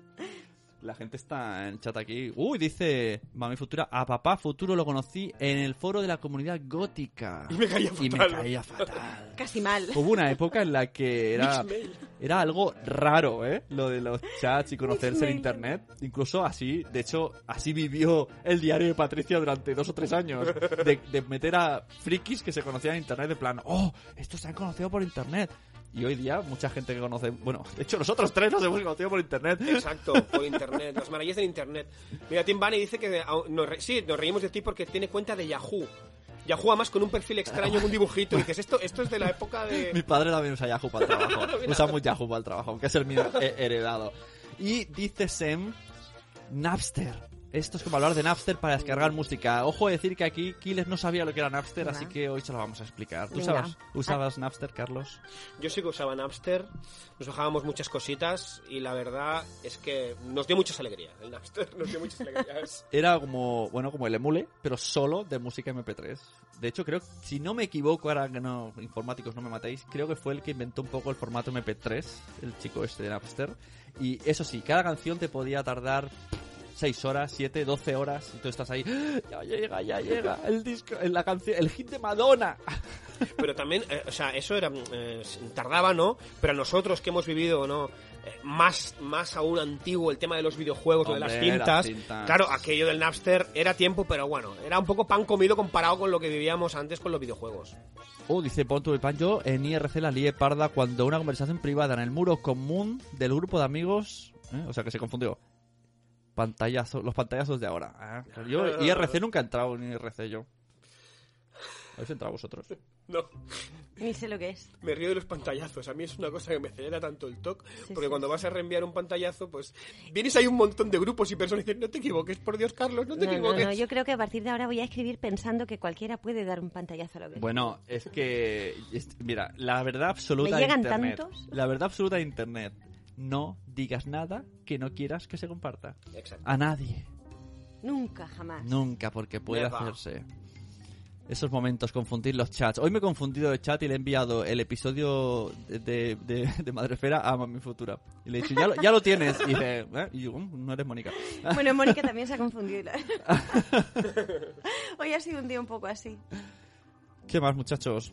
La gente está en chat aquí. Uy, dice Mami Futura, a papá futuro lo conocí en el foro de la comunidad gótica. Y me caía Y me fatal. caía fatal. Casi mal. Hubo una época en la que era, era algo raro, ¿eh? Lo de los chats y conocerse en internet. Incluso así, de hecho, así vivió el diario de Patricia durante dos o tres años. De, de meter a frikis que se conocían en internet, de plan, oh, estos se han conocido por internet. Y hoy día, mucha gente que conoce. Bueno, de hecho, nosotros tres nos hemos conocido por internet. Exacto, por internet, las maravillas del internet. Mira, Tim Bunny dice que nos re- sí, nos reímos de ti porque tiene cuenta de Yahoo. Yahoo además con un perfil extraño, un dibujito. Y dices, esto, esto es de la época Mi de... padre también usa Yahoo para el trabajo. Usamos Yahoo para el trabajo, aunque es el mío he- heredado. Y dice Sem, Napster. Esto es como hablar de Napster para descargar música. Ojo a decir que aquí Kiles no sabía lo que era Napster, así que hoy se lo vamos a explicar. ¿Tú Venga. sabes, usabas Napster, Carlos? Yo sí que usaba Napster, nos bajábamos muchas cositas y la verdad es que nos dio muchas alegrías. El Napster nos dio muchas alegrías. Era como, bueno, como el emule, pero solo de música MP3. De hecho, creo, si no me equivoco, ahora que no, informáticos no me matéis, creo que fue el que inventó un poco el formato MP3, el chico este de Napster. Y eso sí, cada canción te podía tardar 6 horas, 7, 12 horas, y tú estás ahí, ¡Ah! ya llega, ya llega, el disco, la canción, el hit de Madonna. Pero también, eh, o sea, eso era eh, tardaba, ¿no? Pero nosotros que hemos vivido, ¿no? Eh, más, más aún antiguo el tema de los videojuegos, lo de las Hombre, las cintas. Claro, aquello del Napster era tiempo, pero bueno, era un poco pan comido comparado con lo que vivíamos antes con los videojuegos. Oh, dice Ponto de Pan, yo en IRC la lié parda cuando una conversación privada en el muro común del grupo de amigos, o sea que se confundió. Pantallazo, los pantallazos de ahora. ¿eh? Yo IRC nunca he entrado en IRC yo. ¿Habéis entrado vosotros? No, Ni sé lo que es. me río de los pantallazos. A mí es una cosa que me acelera tanto el TOC, porque cuando vas a reenviar un pantallazo, pues vienes ahí un montón de grupos y personas y dicen, no te equivoques, por Dios, Carlos, no te No, equivoques. no, yo creo que a partir de ahora voy a escribir pensando que cualquiera puede dar un pantallazo a lo que Bueno, es que, es- mira, la verdad absoluta ¿Me de llegan Internet. tantos? La verdad absoluta de Internet. No digas nada que no quieras que se comparta. Exacto. A nadie. Nunca, jamás. Nunca, porque puede Never. hacerse. Esos momentos, confundir los chats. Hoy me he confundido de chat y le he enviado el episodio de, de, de- Madrefera a Mami Futura. Y le he dicho, ya lo, ya lo tienes. Y dice, ¿eh? Y yo, "Mm, no eres Mónica. Bueno, Mónica también se ha confundido. Hoy ha sido un día un poco así. ¿Qué más, muchachos?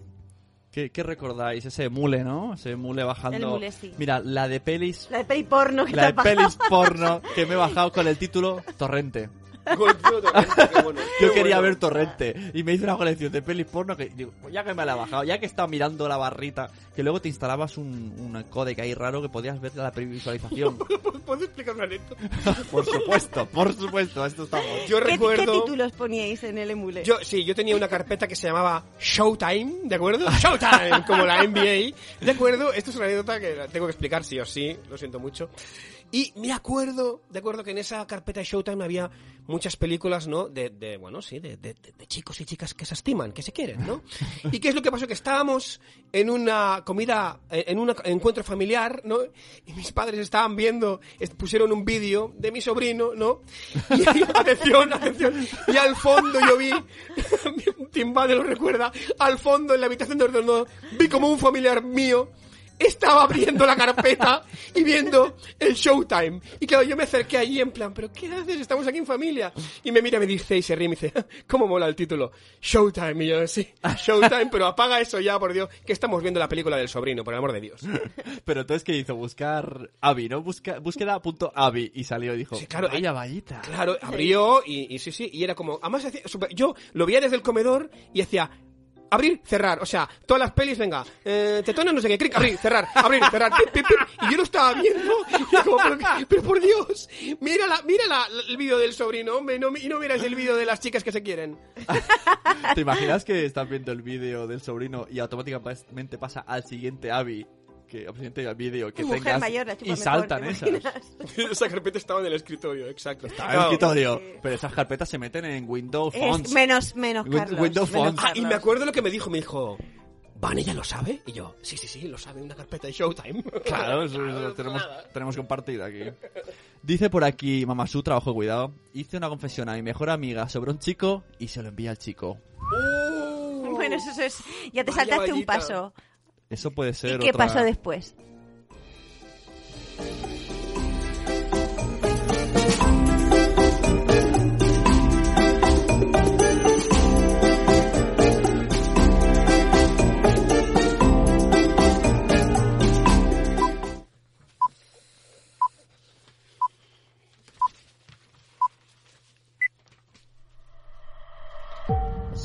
¿Qué, qué recordáis? Ese mule, ¿no? Ese mule bajando. El mule, sí. Mira, la de pelis. La de peli porno que La te de pelis porno que me he bajado con el título Torrente. Coño, Torrente, qué bueno, qué Yo quería bueno. ver Torrente y me hice una colección de pelis porno que digo, pues ya que me la he bajado, ya que estaba mirando la barrita, que luego te instalabas un, un codec ahí raro que podías ver la previsualización. ¿Puedo explicar una anécdota? por supuesto, por supuesto, esto estamos. Yo ¿Qué, recuerdo... ¿Qué títulos poníais en el emule? Yo, sí, yo tenía una carpeta que se llamaba Showtime, ¿de acuerdo? Showtime, como la NBA. ¿De acuerdo? Esto es una anécdota que tengo que explicar sí o sí, lo siento mucho. Y me acuerdo, de acuerdo que en esa carpeta de Showtime había muchas películas, ¿no? De, de bueno, sí, de, de- de- chicos y chicas que se estiman, que se quieren, ¿no? ¿Y qué es lo que pasó? Que estábamos en una comida, eh, en un encuentro familiar, ¿no? Y mis padres estaban viendo, pusieron un vídeo de mi sobrino, ¿no? Y atención, atención. Y al fondo yo vi, Tim Bade lo recuerda, al fondo en la habitación de ordenador, vi como un familiar mío estaba abriendo la carpeta y viendo el Showtime. Y claro, yo me acerqué allí en plan, ¿pero qué haces? Estamos aquí en familia. Y me mira, me dice y se ríe y me dice, ¿cómo mola el título? Showtime. Y yo, sí, Showtime, pero apaga eso ya, por Dios, que estamos viendo la película del sobrino, por el amor de Dios. Pero entonces, ¿qué hizo? Buscar Avi, ¿no? Busca, búsqueda.avi y salió y dijo, claro, vaya vallita. Claro, abrió y, y sí, sí, y era como, además yo lo veía desde el comedor y hacía abrir, cerrar, o sea, todas las pelis, venga, eh, tetones, no sé qué, clic, abrir, cerrar, abrir, cerrar, pip, pip, y yo lo estaba viendo, y como, pero, por Dios, mira, la, mira la- el vídeo del sobrino, no, y no miras el vídeo de las chicas que se quieren. ¿Te imaginas que estás viendo el vídeo del sobrino y automáticamente pasa al siguiente Avi? Que al siguiente vídeo que Mujer tengas mayor, la chupa y mejor, saltan ¿te esas. Esa carpeta estaba en el escritorio, exacto. Está en el escritorio. Pero esas carpetas se meten en Windows Es Fonts. menos, menos, Win- Carlos. Windows menos Fonts. Ah, y me acuerdo lo que me dijo, me dijo, ¿Van ella lo sabe? Y yo, sí, sí, sí, lo sabe, una carpeta de Showtime. Claro, eso, eso lo tenemos, tenemos compartido aquí. Dice por aquí Mamasu, trabajo de cuidado. Hice una confesión a mi mejor amiga sobre un chico y se lo envía al chico. Bueno, eso, es. Ya te saltaste un paso. Eso puede ser ¿Y qué otra- pasó después?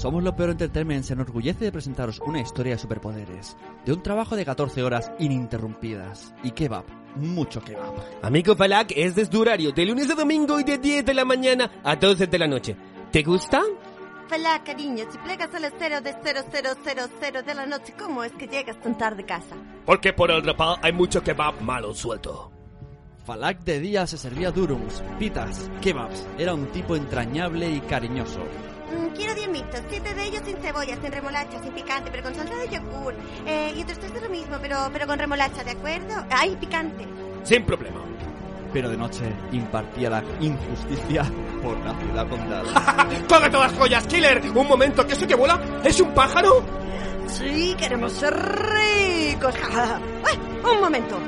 Somos lo peor Entertainment se enorgullece de presentaros una historia de superpoderes, de un trabajo de 14 horas ininterrumpidas y kebab, mucho kebab. Amigo Falak, este es tu horario, de lunes a domingo y de 10 de la mañana a 12 de la noche. ¿Te gusta? Hola, cariño, si plegas a las 0 de 0000 de la noche, ¿cómo es que llegas tan tarde a casa? Porque por el rapal hay mucho kebab malo suelto. Falak de día se servía durums, pitas, kebabs. Era un tipo entrañable y cariñoso. Quiero 10 mitos, 7 de ellos sin cebolla, sin remolacha, sin picante, pero con salsa de yogur. Eh, y otros tres de lo mismo, pero, pero con remolacha, ¿de acuerdo? ¡Ay, picante! Sin problema. Pero de noche impartía la injusticia por la ciudad condal. ¡Coge todas las joyas, Killer! Un momento, ¿qué eso que vuela? ¿Es un pájaro? Sí, queremos ser ricos. ¡Ay, un momento!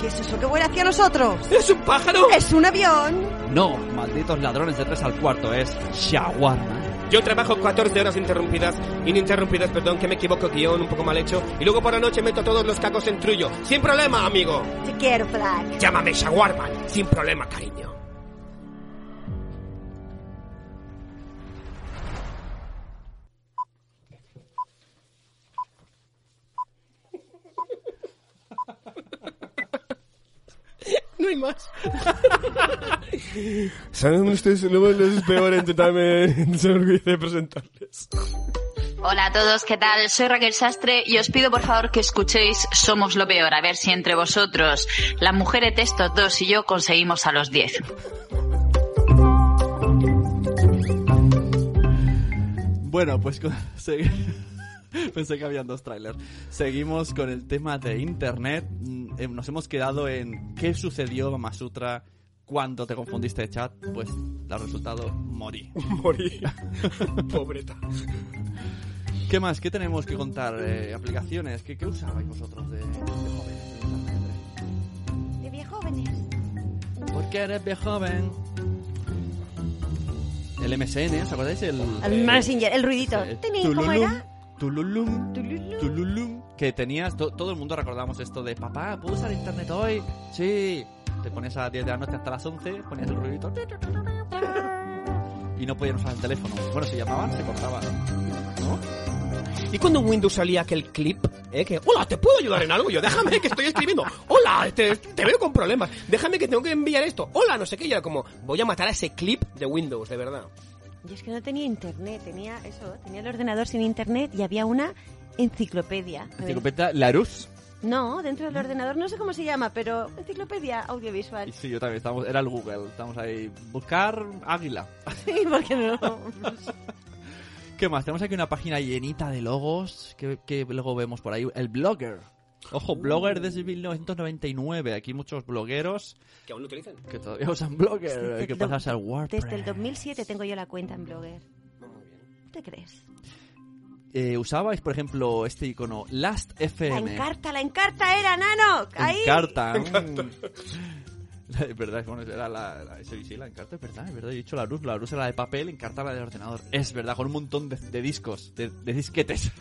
¿Qué es eso que vuela hacia nosotros? ¿Es un pájaro? ¡Es un avión! No, malditos ladrones de tres al cuarto, es shawarma. Yo trabajo 14 horas interrumpidas, ininterrumpidas, perdón, que me equivoco, guion un poco mal hecho, y luego por la noche meto todos los cacos en trullo. ¡Sin problema, amigo! Te quiero. Llámame Shawarma, sin problema, cariño. No hay más. ¿Saben ustedes lo es peor en totalmente se de presentarles? Hola a todos, ¿qué tal? Soy Raquel Sastre y os pido por favor que escuchéis Somos lo peor, a ver si entre vosotros, las mujeres de estos dos y yo conseguimos a los 10. Bueno, pues con- pensé que habían dos trailers. Seguimos con el tema de internet. Mm, eh, Nos hemos quedado en qué sucedió, Mamasutra, cuando te confundiste de chat. Pues el resultado, morí. Morí. Pobreta. ¿Qué más? ¿Qué tenemos que contar? Eh, ¿Aplicaciones? ¿Qué, qué usabais vosotros de, de jóvenes? De viejóvenes. Porque eres bien joven. El MSN, ¿os acordáis? El, El eh, Messenger, el ruidito. eh, Tini, ¿Cómo tululum, era? Tululum, tululum, que tenías, to- todo el mundo recordamos esto de papá, ¿puedo usar internet hoy? Sí. Te pones a las 10 de la noche hasta las 11, ponías el ruidito y no podían usar el teléfono. Bueno, si llamaban, se cortaba. ¿No? ¿Y cuando en Windows salía aquel clip? ¿eh? Que, hola, ¿te puedo ayudar en algo? Yo, déjame que estoy escribiendo. Hola, te, te veo con problemas. Déjame que tengo que enviar esto. Hola, no sé qué. Y era como, voy a matar a ese clip de Windows, de verdad. Yo es que no tenía internet, tenía eso, tenía el ordenador sin internet y había una enciclopedia. Enciclopedia Larus. No, dentro del ordenador no sé cómo se llama, pero enciclopedia audiovisual. Sí, yo también, estamos, era el Google, estamos ahí. Buscar águila. Sí, porque no. ¿Qué más? Tenemos aquí una página llenita de logos que, que luego vemos por ahí. El Blogger. Ojo, Blogger desde 1999. Aquí muchos blogueros Que aún lo utilizan. que todavía usan Blogger. Hay que Desde pasarse al WordPress. Desde el 2007 tengo yo la cuenta en Blogger. ¿Te crees? Eh, ¿Usabais, por ejemplo, este icono Last La FM? encarta, la encarta era, nano. Ahí. Encarta. mm. Es verdad, bueno, era la, la, sí, sí, la encarta, es verdad, es verdad. He dicho la luz, la luz era la de papel, encarta la de ordenador. Es verdad, con un montón de, de discos, de, de disquetes.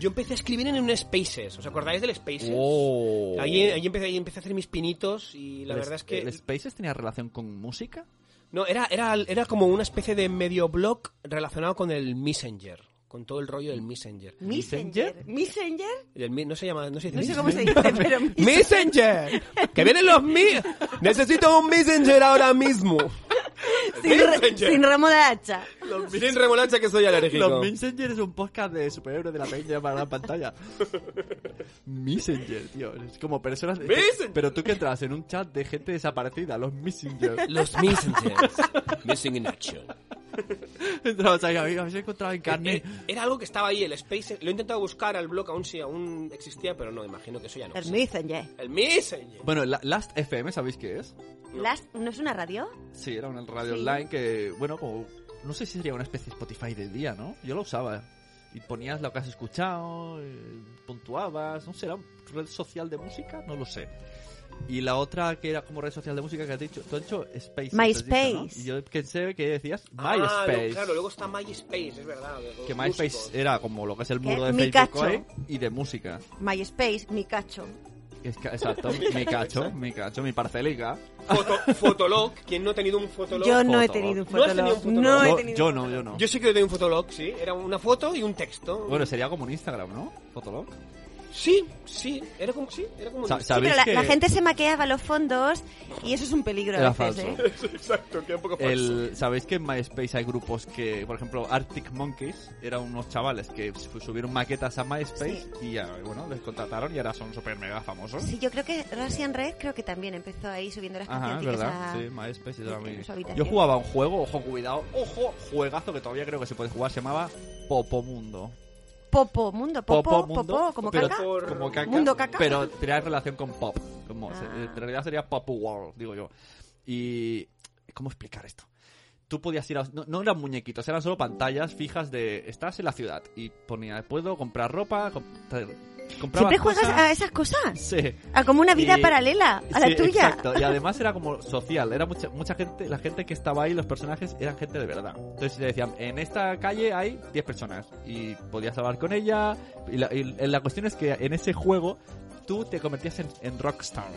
Yo empecé a escribir en un Spaces. ¿Os acordáis del Spaces? Oh. Ahí, ahí empecé, ahí empecé a hacer mis pinitos y la ¿El- verdad es que... ¿El Spaces tenía relación con música? No, era, era, era como una especie de medio blog relacionado con el Messenger. Con todo el rollo del Messenger. Messenger. Messenger. El mi- no se llama, no se dice No sé cómo se Messenger. dice, pero Messenger. que vienen los mi. Necesito un Messenger ahora mismo. Sin, re- Messenger. sin remolacha. Sin remolacha que soy alérgico. Los Messenger es un podcast de superhéroes de la peña para la pantalla. Messenger, tío. Es como personas... de- Messenger. Pero tú que entras en un chat de gente desaparecida, los Messenger. Los Messengers. Missing in action. Entrabas ahí, habéis encontrado en carne. Eh, Era algo que estaba ahí, el Space. Lo he intentado buscar al blog, aún si aún existía, pero no, imagino que eso ya no. El Messenger. El Messenger. Bueno, la- Last FM, ¿sabéis qué es? Last, ¿No es una radio? Sí, era una radio Sí. online que, bueno, como, no sé si sería una especie de Spotify del día, ¿no? Yo lo usaba. Y ponías lo que has escuchado, eh, puntuabas, no sé, era una red social de música, no lo sé. Y la otra que era como red social de música que has dicho, tú has dicho Space. MySpace. Y yo pensé que decías Ah, MySpace. lo- claro, luego está MySpace, es verdad. que MySpace músicos. era como lo que es el muro ¿Qué? de Mi Facebook hoy y de música. MySpace, mi cacho. Es que- exacto, mi cacho, mi cacho, mi parcelica. Foto- Fotolog. ¿Quién no ha tenido un Fotolog? Yo no he Fotolog. tenido un ¿No has tenido fotolog. un fotolog? No he Yo- tenido yo un no, yo no. Yo sí que he tenido un Fotolog, sí. Era una foto y un texto. Bueno, sería como un Instagram, ¿no? Fotolog. Sí, sí, era como, sí, era como... Sa- Sí, ¿Sabéis pero la, que la gente se maqueaba los fondos y eso es un peligro Era a veces, falso. ¿eh? Exacto, queda un poco falso. el, ¿Sabéis que en MySpace hay grupos que, por ejemplo, Arctic Monkeys eran unos chavales que su- subieron maquetas a MySpace y ya, bueno, les contrataron y ahora son súper mega famosos? Sí, yo creo que Russian Red creo que también empezó ahí subiendo las Ajá, ¿verdad? Sí, MySpace era muy... Yo jugaba un juego, ojo, cuidado, ojo, juegazo que todavía creo que se puede jugar, se llamaba Popomundo. Popo Mundo, Popo, Popo Mundo, Popo, como pero- caca. como caca, Mundo caca. pero tenía relación con pop. Como se- Ah. en realidad sería Pop World, digo yo. Y ¿cómo explicar esto? Tú podías ir a... No, no eran muñequitos, eran solo pantallas fijas de... Estás en la ciudad y ponía, puedo comprar ropa, com- te- comprabas ¿Siempre juegas cosas. a esas cosas? Sí. A como una vida Y- paralela a la sí, tuya. Exacto, y además era como social, era mucha, mucha gente, la gente que estaba ahí, los personajes, eran gente de verdad. Entonces te decían, en esta calle hay 10 personas y podías hablar con ella. Y la, y la cuestión es que en ese juego tú te convertías en, en rockstar.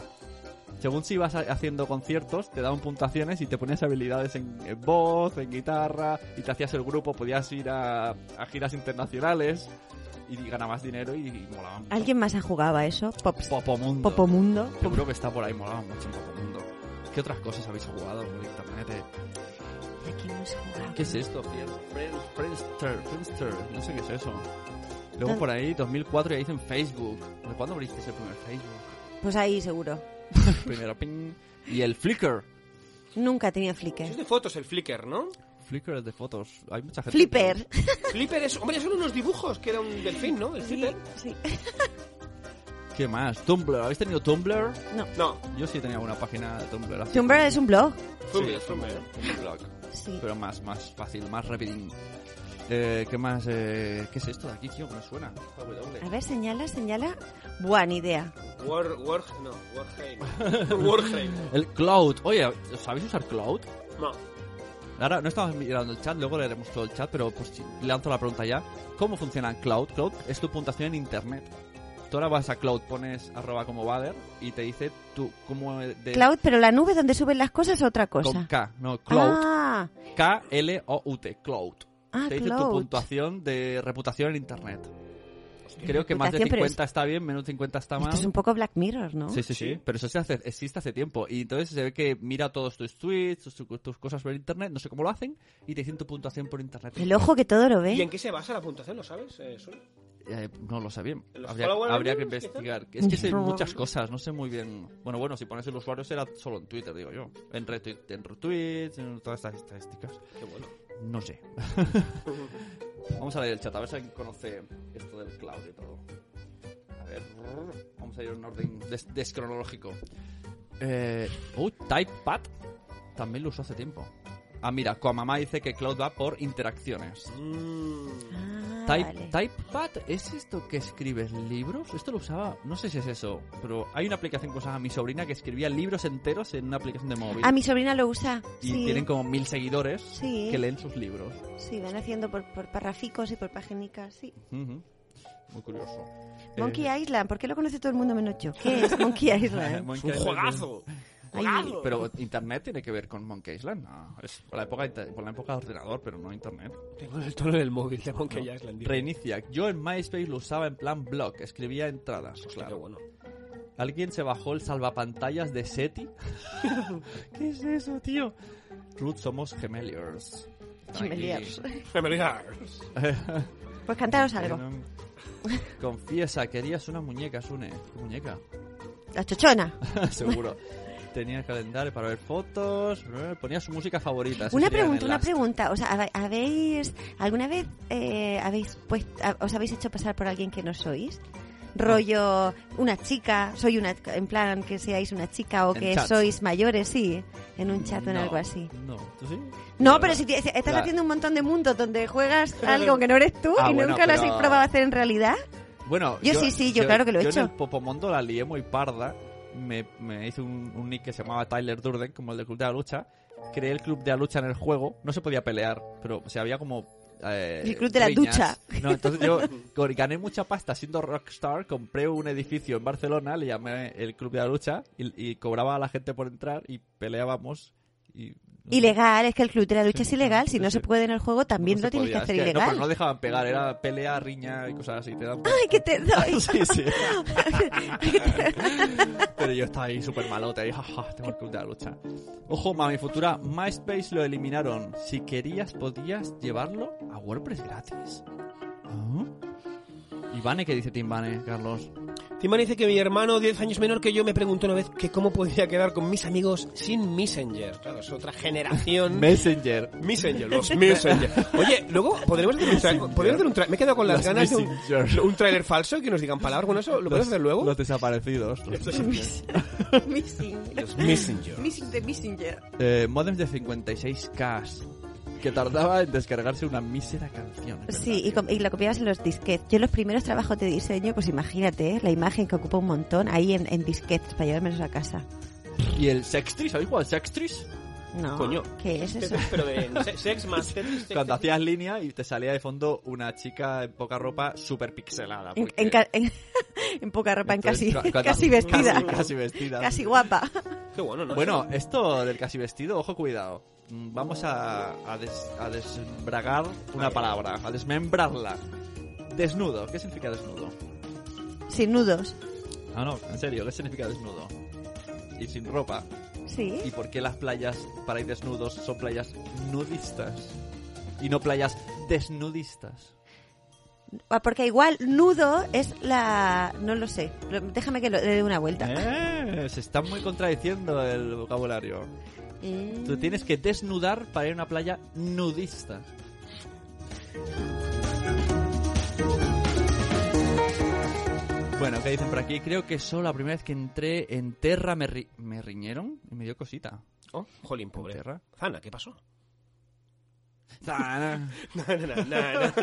Según si ibas haciendo conciertos, te daban puntuaciones y te ponías habilidades en, en voz, en guitarra, y te hacías el grupo, podías ir a, a giras internacionales y ganabas dinero y, y molaba mucho. ¿Alguien más ha jugado a eso? Pop, Popomundo. Popomundo. Seguro que está por ahí, molaba mucho en Popomundo. ¿Qué otras cosas habéis jugado por internet? eh? Aquí hemos jugado. ¿Qué es esto, Fiel? Friends- Friendster, Friendster, no sé qué es eso. Luego ¿Dónde? por ahí, 2004, ya hice en Facebook. ¿De cuándo abriste el primer Facebook? Pues ahí seguro. Primero, ping. Y el Flickr. Nunca tenía Flickr. Es de fotos el Flickr, ¿no? Flickr es de fotos. Hay mucha gente. Flipper. Flipper es, hombre, son unos dibujos que era un delfín, ¿no? El Flipper. Sí. ¿Qué más? Tumblr. ¿Habéis tenido Tumblr? No. No. Yo sí tenía una página de Tumblr. hace- Tumblr es un blog. Sí, Tumblr, es un, Tumblr. un blog. Sí. Pero más, más fácil, más rapidín. Eh, ¿Qué más? Eh, ¿Qué es esto de aquí, tío? Que me suena. A ver, señala, señala. Buah, ni idea. War, War, no, Warheim. Warheim. El Cloud. Oye, ¿sabéis usar Cloud? No. Ahora no estamos mirando el chat, luego leeremos todo el chat, pero pues lanzo la pregunta ya. ¿Cómo funciona Cloud? Cloud es tu puntuación en internet. Tú ahora vas a Cloud, pones arroba como Bader y te dice tú cómo de, Cloud, pero la nube donde suben las cosas es otra cosa. con K, no, Cloud. Ah, K-L-O-U-T, Cloud. ah te dice tu puntuación de reputación en internet. Creo que más de Reputación, pero 50 está bien, menos de 50 está mal. Esto es un poco Black Mirror, ¿no? Sí, sí, sí, pero eso se hace, existe hace tiempo. Y entonces se ve que mira todos tus tweets, tus, tus cosas por internet, no sé cómo lo hacen, y te dicen tu puntuación por internet. El ojo que todo lo ¿Y ve. en qué se basa la puntuación? ¿Lo sabes? Eh? Eh, no lo sé bien. ¿En los Habría, que quizás? investigar. Es que sé muchas cosas, no sé muy bien. Bueno, bueno, si pones el usuario será solo en Twitter, digo yo. En, retweet, en retweets, en todas estas estadísticas. Qué bueno. No sé. Vamos a leer el chat, a ver si alguien conoce esto del cloud y todo. A ver, vamos a ir en orden des- descronológico. Eh, uh, TypePad también lo usó hace tiempo. Ah, mira, Coamamá dice que Cloud va por interacciones. Ah, Type, vale. TypePad es esto que escribes libros. Esto lo usaba, no sé si es eso, pero hay una aplicación que usaba mi sobrina que escribía libros enteros en una aplicación de móvil. Ah, mi sobrina lo usa. y sí. tienen como mil seguidores Sí. que leen sus libros. Sí, van haciendo por, por parraficos y por paginicas, sí. Muy curioso. Monkey Eh, Island, ¿por qué lo conoce todo el mundo menos yo? ¿Qué es Monkey Island? Monkey un Island. juegazo. Ay. Pero internet tiene que ver con Monkey Island. No, es por la época por la época de ordenador, pero no internet. Tengo el tono del móvil de Monkey No. Island. Reinicia. Yo en MySpace lo usaba en plan blog, escribía entradas. Hostia, claro. qué bueno. ¿Alguien se bajó el salvapantallas de SETI? ¿Qué es eso, tío? Ruth, somos gemeliers. Gemeliers. Familiars. Pues cantaros algo. Confiesa, querías una muñeca, Sune. ¿Qué muñeca? La chochona. Seguro. Tenía calendario para ver fotos, eh, ponía su música favorita. Una pregunta, una pregunta. O sea, ¿habéis alguna vez eh, habéis puesto, os habéis hecho pasar por alguien que no sois? Rollo una chica, soy una en plan que seáis una chica o En que sois mayores, sí, en un chat o en No, algo así. No, ¿tú sí? No, pero si te- estás La- haciendo un montón de mundos donde juegas algo que no eres tú Ah, y bueno, nunca lo has probado a hacer en realidad. Bueno, Yo sí, sí, yo claro que lo he hecho. en el Popomondo la lié muy parda. Me, me hice un, un nick que se llamaba Tyler Durden, como el del Club de la Lucha. Creé el Club de la Lucha en el juego. No se podía pelear, pero o sea, había como... eh, El Club de la riñas. Ducha. No, entonces yo gané mucha pasta siendo rockstar. Compré un edificio en Barcelona, le llamé el Club de la Lucha y, y cobraba a la gente por entrar y peleábamos. Y Ilegal, es que el club de la lucha es ilegal. Si no se puede en el juego, también lo tienes que hacer es que, no, ilegal. pero no dejaban pegar, era pelea, riña y cosas así. Te dan... ¡Ay, que te doy! sí, sí. Pero yo estaba ahí súper malote, ahí, jaja, tengo el club de la lucha. Ojo, mami futura, MySpace lo eliminaron. Si querías, podías llevarlo a WordPress gratis. ¿Ah? ¿Y Vane qué dice Tim Vane, Carlos? Timán dice que mi hermano, 10 años menor que yo, me preguntó una vez que cómo podía quedar con mis amigos sin Messenger. Claro, es otra generación. Messenger. Messenger, los Messenger. Oye, luego podremos hacer un trailer. podríamos hacer un tra- Me he quedado con las Los ganas de Messenger. un, un trailer falso que nos digan palabras. Bueno, eso lo podemos hacer luego. Los desaparecidos. Missing. Los Messenger. Missing de Messenger. Eh, modems de 56K. Que tardaba en descargarse una mísera canción. Sí, y, com- y lo copiabas en los disquetes. Yo en los primeros trabajos de diseño, pues imagínate, ¿eh? la imagen que ocupa un montón ahí en, en disquetes para llevármelos a casa. ¿Y el Sextris? ¿Habéis jugado al Sextris? No, Coño. ¿qué es eso? Pero de se- sex más Cuando hacías línea y te salía de fondo una chica en poca ropa súper pixelada. En, porque- en ca- en- en poca ropa, en casi, Entonces, cu- cuando- casi vestida. Casi, casi vestida. Casi guapa. Qué bueno, ¿no? Bueno, esto del casi vestido, ojo, cuidado. Vamos a, a, des- a desbragar una palabra, a desmembrarla. Desnudo, ¿qué significa desnudo? Sin nudos. No, no, en serio, ¿qué significa desnudo? Y sin ropa. Sí. ¿Y por qué las playas para ir desnudos son playas nudistas? Y no playas desnudistas. Ah, Porque igual nudo es la... No lo sé. Déjame que le dé una vuelta. Eh, se está muy contradiciendo el vocabulario. Mm. Tú tienes que desnudar para ir a una playa nudista. Bueno, ¿qué dicen por aquí? Creo que solo la primera vez que entré en Terra me, ri- me riñeron y me dio cosita. Oh, jolín, pobre. Terra. Zana, ¿qué pasó? Zana. No, no, no, no, no.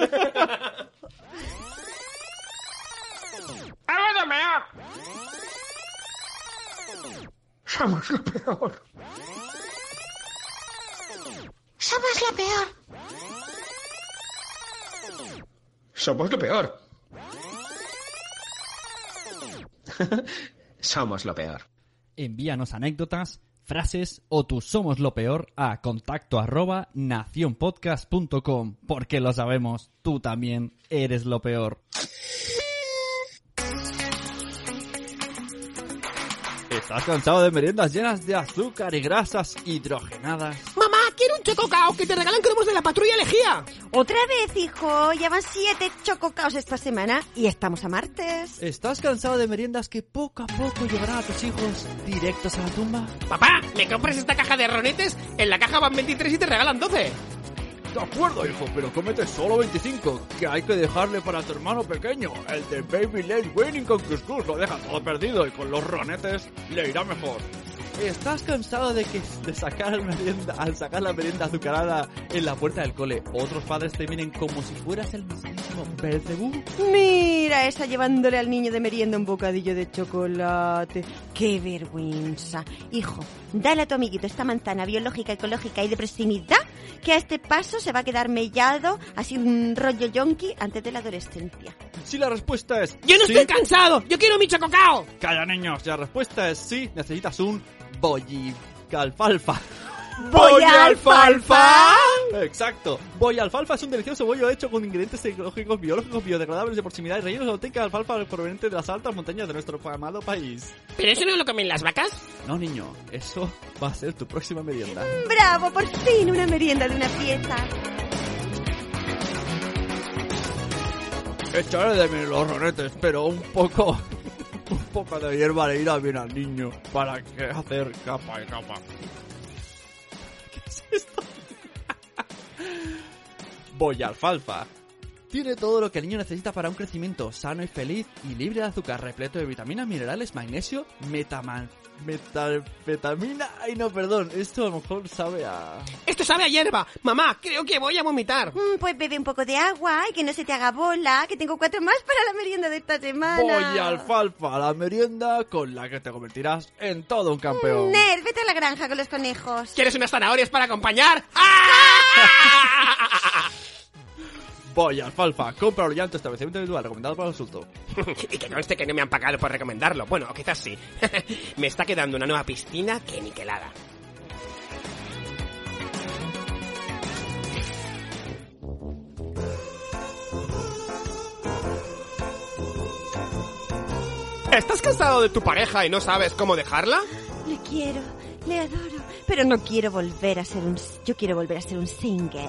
Somos lo peor. Somos lo peor. Somos lo peor. Somos lo peor. Envíanos anécdotas, frases o tu somos lo peor a contacto arroba nacionpodcast.com porque lo sabemos, tú también eres lo peor. ¿Estás cansado de meriendas llenas de azúcar y grasas hidrogenadas? Mamá, quiero un chococao que te regalan cromos de la patrulla elegía. Otra vez, hijo. Ya van siete chococaos esta semana y estamos a martes. ¿Estás cansado de meriendas que poco a poco llevarán a tus hijos directos a la tumba? Papá, ¿me compras esta caja de ronetes? En la caja van 23 y te regalan 12. De acuerdo, hijo, pero cómete solo 25, que hay que dejarle para tu hermano pequeño. El de Baby Late Winning con Cuscus lo deja todo perdido y con los ronetes le irá mejor. ¿Estás cansado de que de sacar, merienda, al sacar la merienda azucarada en la puerta del cole, otros padres te miren como si fueras el mismísimo Belcebú? Mira, esa llevándole al niño de merienda un bocadillo de chocolate. ¡Qué vergüenza! Hijo, dale a tu amiguito esta manzana biológica, ecológica y de proximidad que a este paso se va a quedar mellado, así un rollo yonki antes de la adolescencia. Si la respuesta es ¡Yo no sí, estoy cansado! ¡Yo quiero mi chococao! Calla, niños, si la respuesta es sí, necesitas un bollicalfalfa. ¡Boya alfalfa! Exacto. Boya alfalfa es un delicioso bollo hecho con ingredientes ecológicos, biológicos, biodegradables de proximidad y rellenos de auténtica alfalfa proveniente de las altas montañas de nuestro amado país. ¿Pero eso no lo comen las vacas? No, niño, eso va a ser tu próxima merienda. ¡Bravo! Por fin una merienda de una pieza. Echaré de menos los ronetes, pero un poco... Un poco de hierba le irá bien al niño para que hacer capa y capa. Boya alfalfa. Tiene todo lo que el niño necesita para un crecimiento sano y feliz y libre de azúcar, repleto de vitaminas, minerales, magnesio, metaman, metalfetamina. Ay, no, perdón, esto a lo mejor sabe a... Esto sabe a hierba. Mamá, creo que voy a vomitar. Mm, pues bebe un poco de agua y que no se te haga bola, que tengo cuatro más para la merienda de esta semana. Boya alfalfa, la merienda con la que te convertirás en todo un campeón. Ner, vete a la granja con los conejos. ¿Quieres unas zanahorias para acompañar? Polla, alfalfa, compra ya en tu establecimiento habitual, recomendado por insulto. y que conste que no me han pagado por recomendarlo. Bueno, quizás sí. me está quedando una nueva piscina que niquelada. ¿Estás cansado de tu pareja y no sabes cómo dejarla? Le quiero, le adoro pero no quiero volver a ser un... Yo quiero volver a ser un single.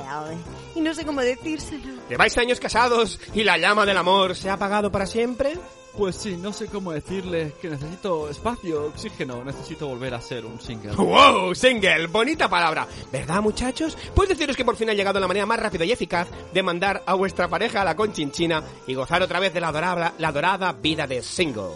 Y no sé cómo decírselo. ¿Lleváis años casados y la llama del amor se ha apagado para siempre? Pues sí, no sé cómo decirles que necesito espacio, oxígeno, necesito volver a ser un single. ¡Wow! Single, bonita palabra. ¿Verdad, muchachos? Pues deciros que por fin ha llegado la manera más rápida y eficaz de mandar a vuestra pareja a la conchinchina y gozar otra vez de la, adorable, la dorada vida de single.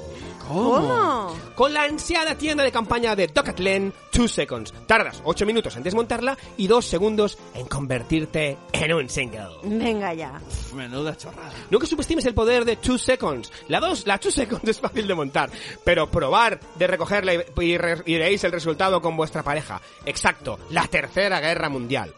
¿Cómo? Con la ansiada tienda de campaña de Docathlon 2 Seconds. Tardas 8 minutos en desmontarla y 2 segundos en convertirte en un single. Venga ya. Menuda chorrada. Nunca subestimes el poder de 2 Seconds. La 2, la 2 Seconds es fácil de montar, pero probar de recogerla y, y re- y veréis el resultado con vuestra pareja. Exacto, la tercera guerra mundial.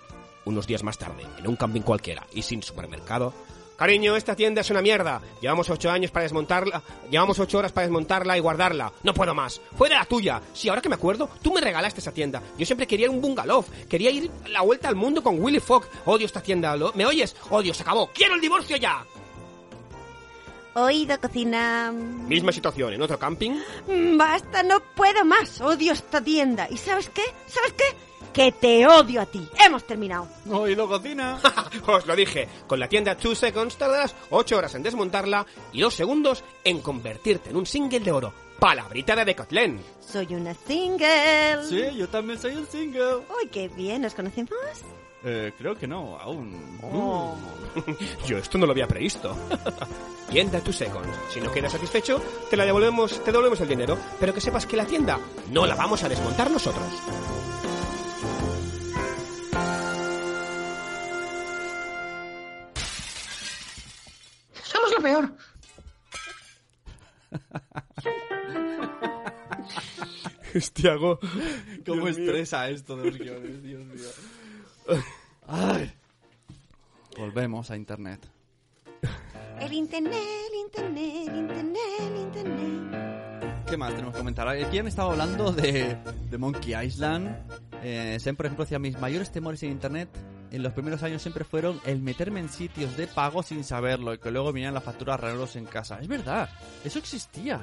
Unos días más tarde, en un camping cualquiera y sin supermercado. Cariño, esta tienda es una mierda. Llevamos ocho años para desmontarla. Llevamos ocho horas para desmontarla y guardarla. No puedo más. Fue de la tuya. Sí, ahora que me acuerdo, tú me regalaste esa tienda. Yo siempre quería un bungalow. Quería ir la vuelta al mundo con Willy Fogg. Odio esta tienda. ¿Lo- ¿Me oyes? Odio, se acabó. ¡Quiero el divorcio ya! Oído, cocina. Misma situación, en otro camping. Mm, Basta, no puedo más. Odio esta tienda. ¿Y sabes qué? ¿Sabes qué? Que te odio a ti. Hemos terminado. Oído, cocina. Os lo dije, con la tienda 2 Seconds tardarás 8 horas en desmontarla y 2 segundos en convertirte en un single de oro. Palabrita de Decathlon. Soy una single. Sí, yo también soy un single. Uy, qué bien. ¿Nos conocemos? Eh, creo que no, aún. Oh. Yo esto no lo había previsto. tienda 2 Seconds. Si no quedas satisfecho, te la devolvemos, te devolvemos el dinero, pero que sepas que la tienda no la vamos a desmontar nosotros. Somos lo peor. Estiago. ¿Cómo Dios mío. estresa esto de los guiones? Dios mío. Ay. Volvemos a internet. El internet, el internet, el internet, el internet. ¿Qué más tenemos que comentar? Aquí han estado hablando de, de Monkey Island. Eh, Sem, por ejemplo, decía, mis mayores temores en internet en los primeros años siempre fueron el meterme en sitios de pago sin saberlo y que luego vinieran las facturas raros en casa. Es verdad, eso existía.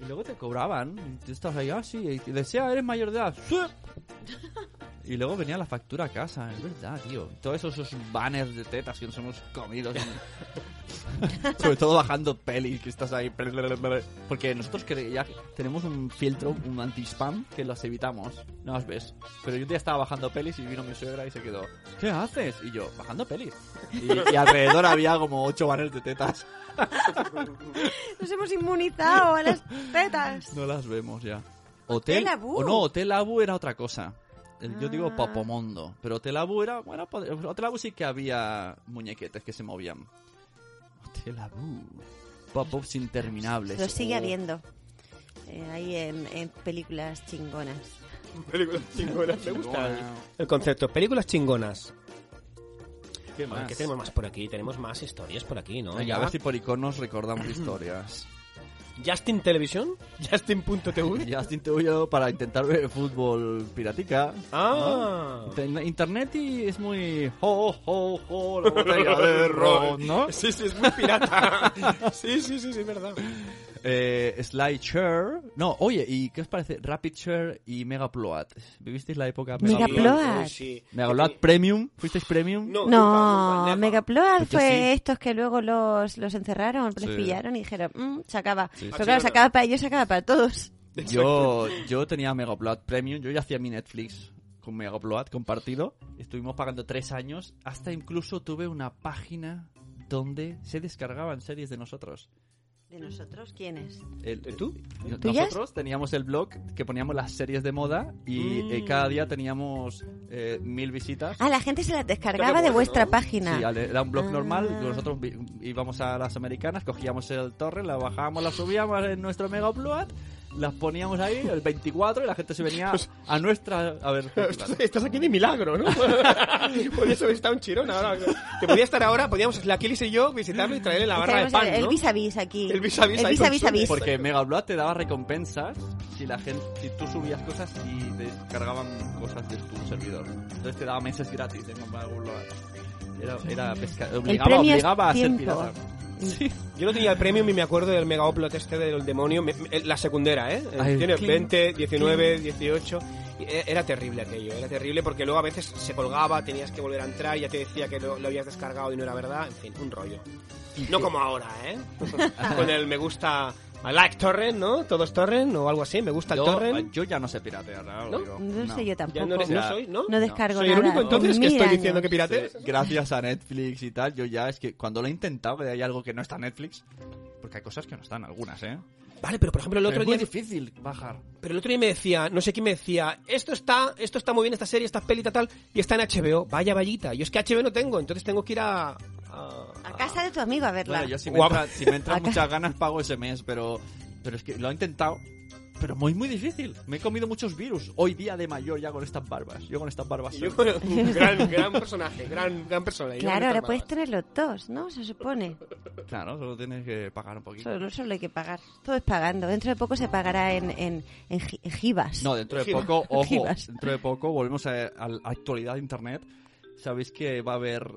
Y luego te cobraban. Y tú estabas ahí, ah, sí, y decía, eres mayor de edad. "Sí". Y luego venía la factura a casa, es verdad, tío. Todos esos, esos banners de tetas que nos hemos comido. Sobre todo bajando pelis, que estás ahí. Porque nosotros que ya tenemos un filtro, un anti-spam, que los evitamos. No las ves. Pero yo un día estaba bajando pelis y vino mi suegra y se quedó. ¿Qué haces? Y yo, bajando pelis. Y, y alrededor había como ocho banners de tetas. Nos hemos inmunizado a las tetas. No las vemos ya. Hotel. Hotel Abu. O no, Hotel Abu era otra cosa. El- Yo digo Ah. Popomondo. Pero Hotel Abu era. Bueno, Hotel Abu sí que había muñequetes que se movían. Hotel Abu. Pop-ups interminables. Lo sigue Oh. habiendo. Eh, ahí en, en películas chingonas. Películas chingonas, me gusta el concepto. Películas chingonas. ¿Qué más? ¿Qué tenemos más por aquí? Tenemos más historias por aquí, ¿no? Venga, Ya. a ver si por iconos recordamos historias. Justin Television, Justin.tv. Justin te voy yo para intentar ver fútbol piratica. Ah. ¿no? Inter- Internet y es muy... Ho, ho, ho, la botella de ron, ¿no? Sí, sí, es muy pirata. sí, sí, sí, sí, es verdad. Eh, SlideShare. No, oye, ¿y qué os parece? Rapid Share y Megapload. ¿Vivisteis la época Megapload. Sí. Megapload Premium. ¿Fuisteis Premium? No, No, Megapload Yo fue sí. estos que luego los, los encerraron, les Sí. pillaron y dijeron, "Mm, se acaba. Sí, Pero sí. claro, se acaba para ellos, se acaba para todos. Yo, yo tenía Megapload Premium. Yo ya hacía mi Netflix con Megapload compartido. Estuvimos pagando tres años. Hasta incluso tuve una página donde se descargaban series de nosotros. ¿De nosotros quiénes? El- ¿Tú? ¿Tuyas? Nosotros teníamos el blog que poníamos las series de moda y Mm. eh, cada día teníamos eh, mil visitas. Ah, la gente se las descargaba Qué de bueno, vuestra ¿no? página. Sí, era un blog Ah. normal. Nosotros íbamos a las americanas, cogíamos el torre, la bajábamos, la subíamos en nuestro mega upload, las poníamos ahí, el 24, y la gente se venía a nuestra. A ver, Estás, estás aquí de milagro, ¿no? Podrías haber estado en Chirón ahora. Que podía estar ahora, podíamos, la Kilis y yo, visitarlo y traerle la barra de pan, el, ¿no? el vis a vis aquí. El vis a vis El vis a vis a vis. porque Mega Upload te daba recompensas si la gente, si tú subías cosas y descargaban cosas de tu servidor. Entonces te daba meses gratis de Mega Upload. Era, era pesca, obligaba, premio es obligaba a ser tiempo. Yo no tenía el premium y me acuerdo del mega upload este del demonio, me- me- la secundera, ¿eh? Ay, Tiene clink, 20, 19, 18. y e- Era terrible aquello, era terrible porque luego a veces se colgaba, tenías que volver a entrar, ya te decía que lo, lo habías descargado y no era verdad, en fin, un rollo. No como ahora, ¿eh? Con el me gusta, I like torrent, ¿no? Todos torrent o algo así, me gusta el torrent. yo ya no sé piratear, ¿no? ¿No? sé yo tampoco. Ya no eres- no soy, ¿no? No descargo ¿Soy el nada. único entonces en que estoy diciendo años. que piratees? Sí, gracias a Netflix y tal, yo ya es que cuando lo he intentado, que hay algo que no está en Netflix, porque hay cosas que no están, algunas, ¿eh? Vale, pero por ejemplo el otro es muy día... difícil bajar. Pero el otro día me decía, no sé quién me decía, esto está, esto está muy bien, esta serie, esta peli, tal, y está en HBO. Vaya vallita. Yo es que HBO no tengo, entonces tengo que ir a... a- A casa de tu amigo a verla. Bueno, yo si me, Guapa. entra- si me entran muchas ganas pago ese mes, pero, pero es que lo he intentado. Pero muy, muy difícil. Me he comido muchos virus. Hoy día de mayor ya con estas barbas. Yo con estas barbas. Yo, soy- gran, gran personaje, gran, gran persona. Yo Claro, ahora puedes tener los dos, ¿no? Se supone. Claro, solo tienes que pagar un poquito. Solo, solo hay que pagar. Todo es pagando. Dentro de poco se pagará en, en, en, en gibas. No, dentro de poco, ojo, dentro de poco volvemos a, a la actualidad de internet. Sabéis que va a haber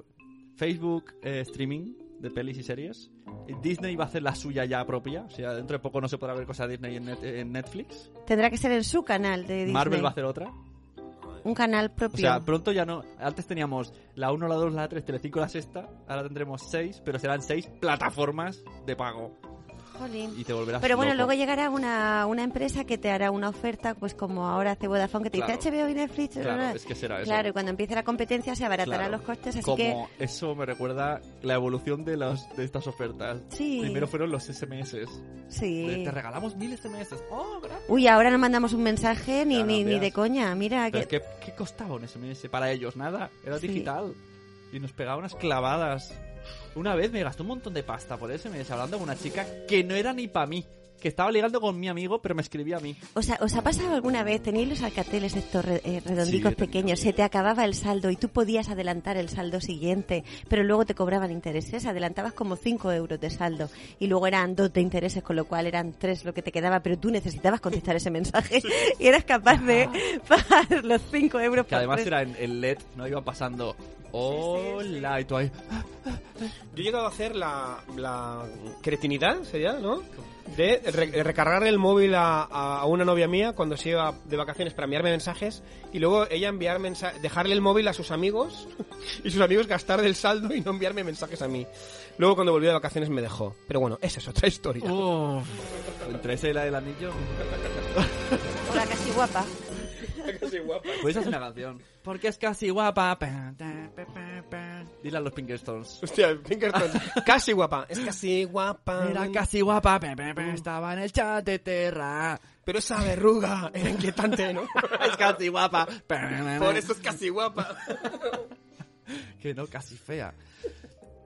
Facebook eh, streaming de pelis y series. Y Disney va a hacer la suya ya propia. O sea, dentro de poco no se podrá ver cosas de Disney en, net- en Netflix. Tendrá que ser en su canal de Disney. Marvel va a hacer otra. Un canal O propio. sea, pronto ya no. Antes teníamos la 1, la 2, la 3, Telecinco, la sexta. Ahora tendremos 6, pero serán 6 plataformas de pago. Jolín. Y te volverás Pero bueno, loco. luego llegará una, una empresa que te hará una oferta, pues como ahora hace Vodafone, que te Claro. dice HBO y Netflix. Claro, bla, bla". es que será eso. Claro, y cuando empiece la competencia se abaratarán Claro. los costes, así Como que... eso me recuerda la evolución de, los, de estas ofertas. Sí. Primero fueron los SMS. Sí. Te, te regalamos mil SMS. ¡Oh, gracias! Uy, ahora no mandamos un mensaje ni, ni, ni de coña. Mira, Pero que... es que, ¿qué costaba un SMS para ellos? Nada. Era Sí. digital. Y nos pegaba unas clavadas. Una vez me gasté un montón de pasta por SMS hablando con una chica que no era ni para mí. Que estaba ligando con mi amigo, pero me escribía a mí. ¿Os ha, os ha pasado alguna vez, tenéis los alcateles estos re- eh, redondicos Sí, pequeños, se te acababa el saldo y tú podías adelantar el saldo siguiente, pero luego te cobraban intereses, adelantabas como 5 euros de saldo y luego eran 2 de intereses, con lo cual eran 3 lo que te quedaba, pero tú necesitabas contestar ese mensaje y eras capaz de pagar los 5 euros Que por además tres. era en el LED, no iba pasando. Hola, y tú ahí. Yo he llegado a hacer la, la cretinidad, sería, ¿no? De re- recargar el móvil a, a- una novia mía cuando se iba de vacaciones para enviarme mensajes y luego ella enviar mensa- dejarle el móvil a sus amigos y sus amigos gastar del saldo y no enviarme mensajes a mí. Luego cuando volví de vacaciones me dejó. Pero bueno, esa es otra historia. Uf, entre ese y la del anillo. Hola, casi guapa. Casi guapa. Puedes hacer una canción. Porque es casi guapa. Dile a los Pinkertons. Hostia, Pinkerton. casi guapa. Es casi guapa. Era casi guapa. pa, pa, pa, Estaba en el chat de Terra. Pero esa verruga era inquietante, ¿no? Es casi guapa. Pa, pa, pa. Por eso es casi guapa. Que no, casi fea.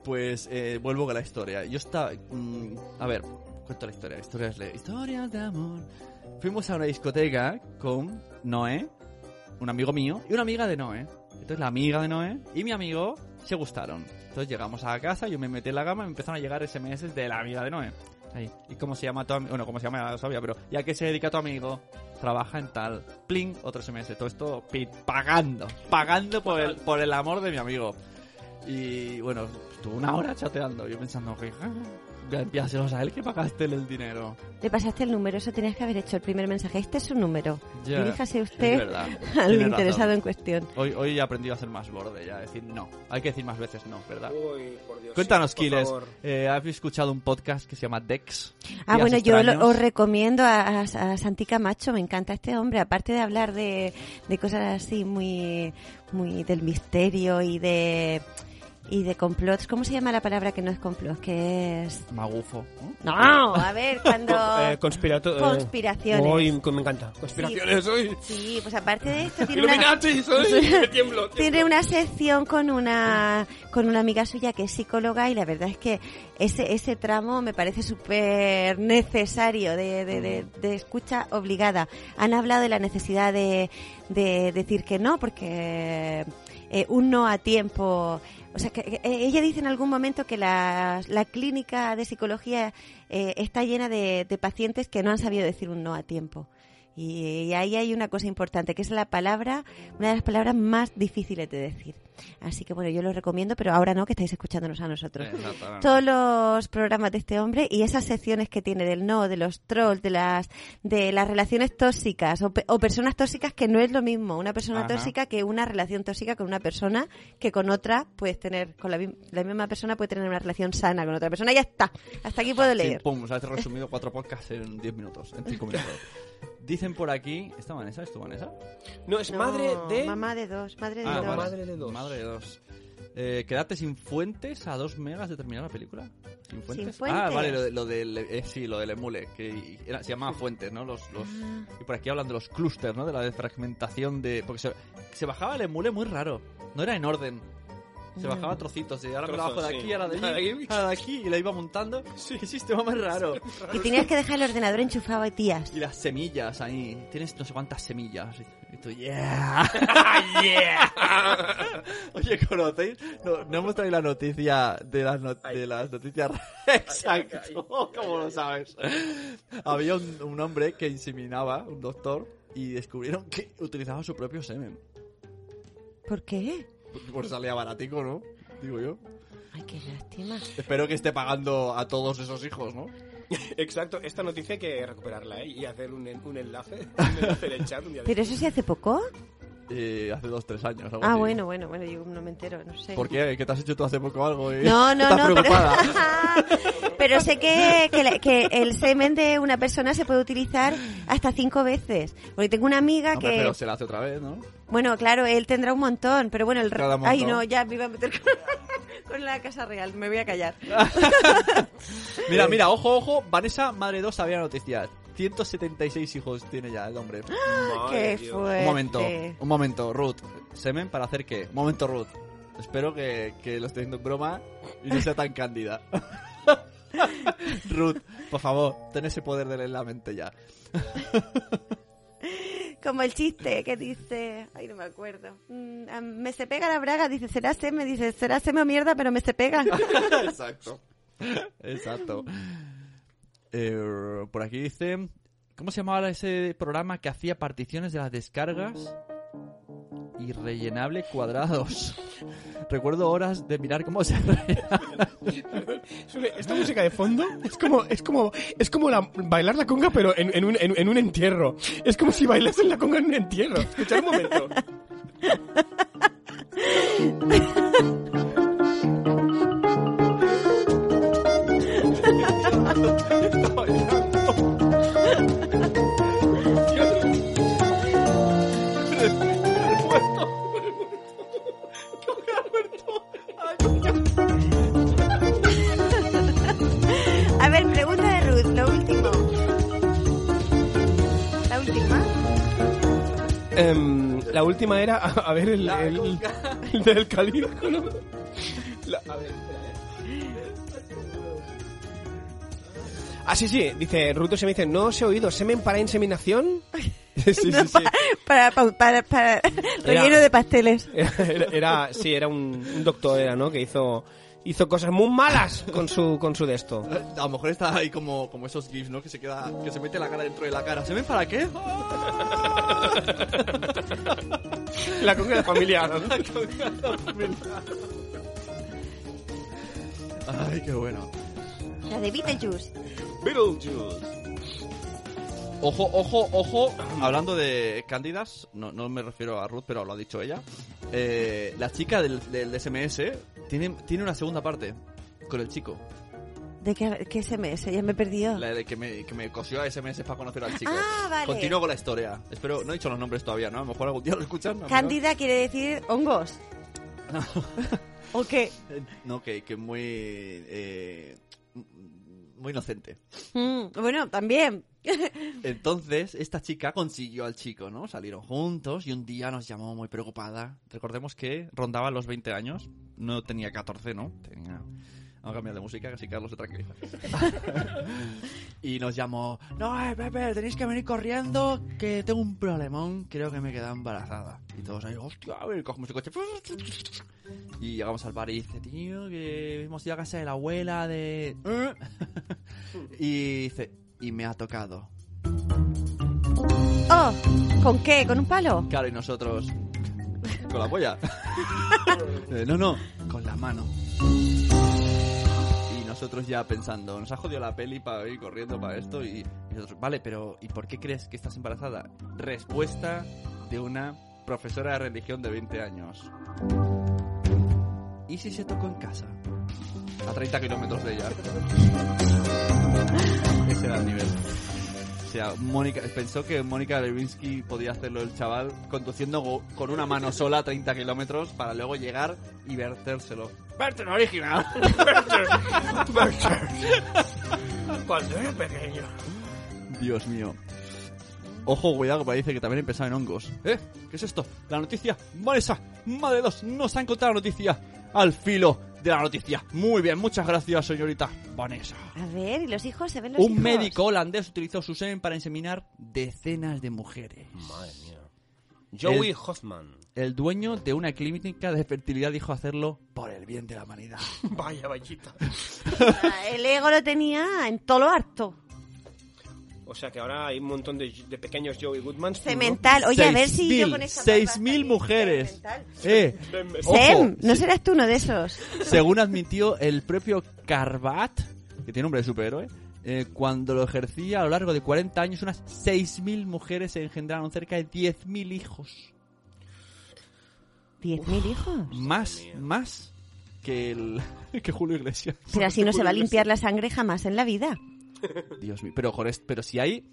Pues eh, vuelvo con la historia. Yo estaba. mm, a ver, cuento la historia. Historias de, historias de amor. Fuimos a una discoteca con Noé, un amigo mío, y una amiga de Noé. Entonces la amiga de Noé y mi amigo se gustaron. Entonces llegamos a casa, yo me metí en la cama y me empezaron a llegar SMS de la amiga de Noé. Ahí. ¿Y cómo se llama tu amigo? Bueno, cómo se llama, ya lo sabía, pero ¿y a qué se dedica tu amigo? Trabaja en tal. Pling, otro SMS. Todo esto pagando. Pagando por el, por el amor de mi amigo. Y bueno, estuve una hora chateando. Yo pensando que. Enviárselos a él que pagaste el dinero. Le pasaste el número, eso tenías que haber hecho el primer mensaje. Este es su número. Ya, Diríjase usted al Tiene interesado razón. en cuestión. Hoy, hoy he aprendido a ser más borde ya, a decir no. Hay que decir más veces no, ¿verdad? Uy, por Dios. Cuéntanos, sí, por Kiles. Eh, ¿Has escuchado un podcast que se llama Dex? Ah, bueno, yo lo- os recomiendo a, a, a Santi Camacho, me encanta este hombre, aparte de hablar de, de cosas así muy, muy del misterio y de y de complots. ¿Cómo se llama la palabra que no es complot? Que es... Magufo. No, a ver, cuando... Eh, conspirato- eh, Conspiraciones. Uy, me encanta. Conspiraciones, Sí. uy. Sí, pues aparte de esto tiene una, Illuminati, soy. Tiemblo. tiene una sección con una con una amiga suya que es psicóloga y la verdad es que ese ese tramo me parece súper necesario de, de, de- de escucha obligada. Han hablado de la necesidad de, de decir que no porque eh, un no a tiempo o sea, que, eh, ella dice en algún momento que la, la clínica de psicología eh, está llena de, de pacientes que no han sabido decir un no a tiempo. Y, ahí hay una cosa importante, que es la palabra, una de las palabras más difíciles de decir. Así que bueno, yo lo recomiendo, pero ahora no, que estáis escuchándonos a nosotros. Todos los programas de este hombre y esas secciones que tiene del no, de los trolls, de las de las relaciones tóxicas o, pe- o personas tóxicas que no es lo mismo una persona Ajá. tóxica que una relación tóxica con una persona que con otra puedes tener con la, mi- la misma persona puede tener una relación sana con otra persona. Ya está. Hasta aquí puedo Sí, leer. pum, o sea, te he resumido cuatro podcasts en 10 minutos, en 5 minutos. Dicen por aquí... ¿Esta Vanessa? ¿Es tu Vanessa? No, es No, madre de... mamá de dos, madre de Ah, dos. vale. Madre de dos. Madre de dos. Eh, quedarte sin fuentes a dos megas de terminar la película. ¿Sin fuentes? fuentes. Ah, vale, lo, de- lo del... eh, sí, lo del emule, que era- se llamaba fuentes, ¿no? Los, los, Ah. Y por aquí hablan de los clústeres, ¿no? De la fragmentación de... Porque se, se bajaba el emule muy raro. No era en orden. Se bajaba a trocitos. Y ahora me la Trozos, bajo de sí. aquí, ahora de allí, ahora de aquí. Y la iba montando. Sí. Qué sistema más raro. Y tenías que dejar el ordenador enchufado a tías. Y las semillas ahí. Tienes no sé cuántas semillas. Y tú, yeah. yeah. Oye, ¿conocéis? No, no hemos traído la noticia de las, no- de las noticias. Exacto. ¿Cómo lo sabes? Había un, un hombre que inseminaba, un doctor, y descubrieron que utilizaba su propio semen. ¿Por qué? Pues salía baratico, ¿no? Digo yo. Ay, qué lástima. Espero que esté pagando a todos esos hijos, ¿no? Exacto, esta noticia hay que recuperarla ¿eh? y hacer un, en- un enlace, un enlace en el chat un día de- ¿Pero eso se hace poco? Eh, hace dos, tres años. algo Ah, así. bueno, bueno, bueno, yo no me entero, no sé. ¿Por qué? ¿Que te has hecho tú hace poco algo? Y No, no, estás no, pero, preocupada? pero sé que, que, el semen de una persona se puede utilizar hasta cinco veces. Porque tengo una amiga Hombre, que... pero se la hace otra vez, ¿no? Bueno, claro, él tendrá un montón, pero bueno, el... Cada Ay, montón. no, ya me iba a meter con, con la Casa Real, me voy a callar. Mira, mira, ojo, ojo. Vanessa, madre 2, sabía noticias. 176 hijos tiene ya el hombre. ¡Qué fuerte! Un momento, un momento, Ruth. ¿Semen para hacer qué? Un momento, Ruth. Espero que, que lo esté haciendo en broma y no sea tan cándida. Ruth, por favor, ten ese poder de leer la mente ya. Como el chiste que dice... Ay, no me acuerdo. Mm, me se pega la braga, dice, será semen, dice, será semen o mierda, pero me se pega. Exacto. Exacto. Eh, por aquí dice... ¿Cómo se llamaba ese programa que hacía particiones de las descargas? Irrellenable cuadrados. Recuerdo horas de mirar cómo se Esta música de fondo es como es como es como la, bailar la conga pero en, en un, en, en un entierro. Es como si bailases la conga en un entierro. Escuchad un momento. A ver, pregunta de Ruth, lo último. La última. Em, la última era a, a ver el, el, el del. La- a ver, Ah, sí, sí, dice, Ruto se me dice, no os he oído, semen para inseminación. sí, sí, sí. Para, para, para, para relleno de pasteles. Era, era- sí, era un, un doctor, era, ¿no? Que hizo, hizo cosas muy malas con su, con su de esto. A lo mejor está ahí como, como esos gifs, ¿no? Que se queda, que se mete la cara dentro de la cara. ¿Se ven para qué? La conga de familia, ¿no? La conga de familia. Ay, qué bueno. La de Beetlejuice. Beetlejuice. Ojo, ojo, ojo. Hablando de cándidas, no, no me refiero a Ruth, pero lo ha dicho ella. Eh, la chica del, del SMS tiene, tiene una segunda parte con el chico. ¿De qué, qué SMS? Ya me he perdido. La de que me, que me cosió a SMS para conocer al chico. Ah, vale. Continúo con la historia. Espero, no he dicho los nombres todavía, ¿no? A lo mejor algún día lo escuchan. ¿no? Cándida quiere decir hongos. ¿O qué? No, que, que muy. eh, muy inocente. Mm, bueno, también. Entonces, esta chica consiguió al chico, ¿no? Salieron juntos y un día nos llamó muy preocupada. Recordemos que rondaba los 20 años. No tenía 14, ¿no? Tenía... Vamos a cambiar de música, que así Carlos se tranquiliza. y nos llamó, no, eh, Pepe, tenéis que venir corriendo, que tengo un problemón, creo que me he quedado embarazada. Y todos ahí, hostia, a ver, cogemos el coche. Y llegamos al bar y dice, tío, que hemos ido a casa de la abuela de... y dice, y me ha tocado. Oh, ¿con qué? ¿Con un palo? Claro, y nosotros... con la polla. Eh, no, no, con la mano. Nosotros ya pensando, nos ha jodido la peli para ir corriendo para esto y, y nosotros, vale, pero ¿y por qué crees que estás embarazada? Respuesta de una profesora de religión de 20 años. ¿Y si se tocó en casa? A 30 kilómetros de ella. Ese era el nivel. O sea, Mónica, pensó que Mónica Lewinsky podía hacerlo el chaval conduciendo con una mano sola a 30 kilómetros para luego llegar y vertérselo. ¡Verter original! Cuando era pequeño. Dios mío. Ojo, cuidado, que parece que también empezaba en hongos. ¿Eh? ¿Qué es esto? La noticia. Vanessa, madre dos, nos ha encontrado la noticia. Al filo de la noticia. Muy bien, muchas gracias, señorita Vanessa. A ver, ¿y los hijos? ¿Se ven los Un hijos? médico holandés utilizó su semen para inseminar decenas de mujeres. Madre mía. Joey El- Hoffman. El dueño de una clínica de fertilidad dijo hacerlo por el bien de la humanidad. Vaya, vallita. El ego lo tenía en todo lo harto. O sea que ahora hay un montón de, de pequeños Joey Goodmans. ¿no? Cemental. Oye, a ver si yo con Seis mil mujeres. Eh, Sem, ojo, ¿no serás tú uno de esos? Según admitió el propio Carvat, que tiene nombre de superhéroe, eh, cuando lo ejercía a lo largo de 40 años, unas 6.000 mujeres se engendraron cerca de 10.000 hijos. ¿10.000 hijos? Más, más que el que Julio Iglesias. Pero así no se va a limpiar la sangre jamás en la vida. Dios mío, pero joder, pero si hay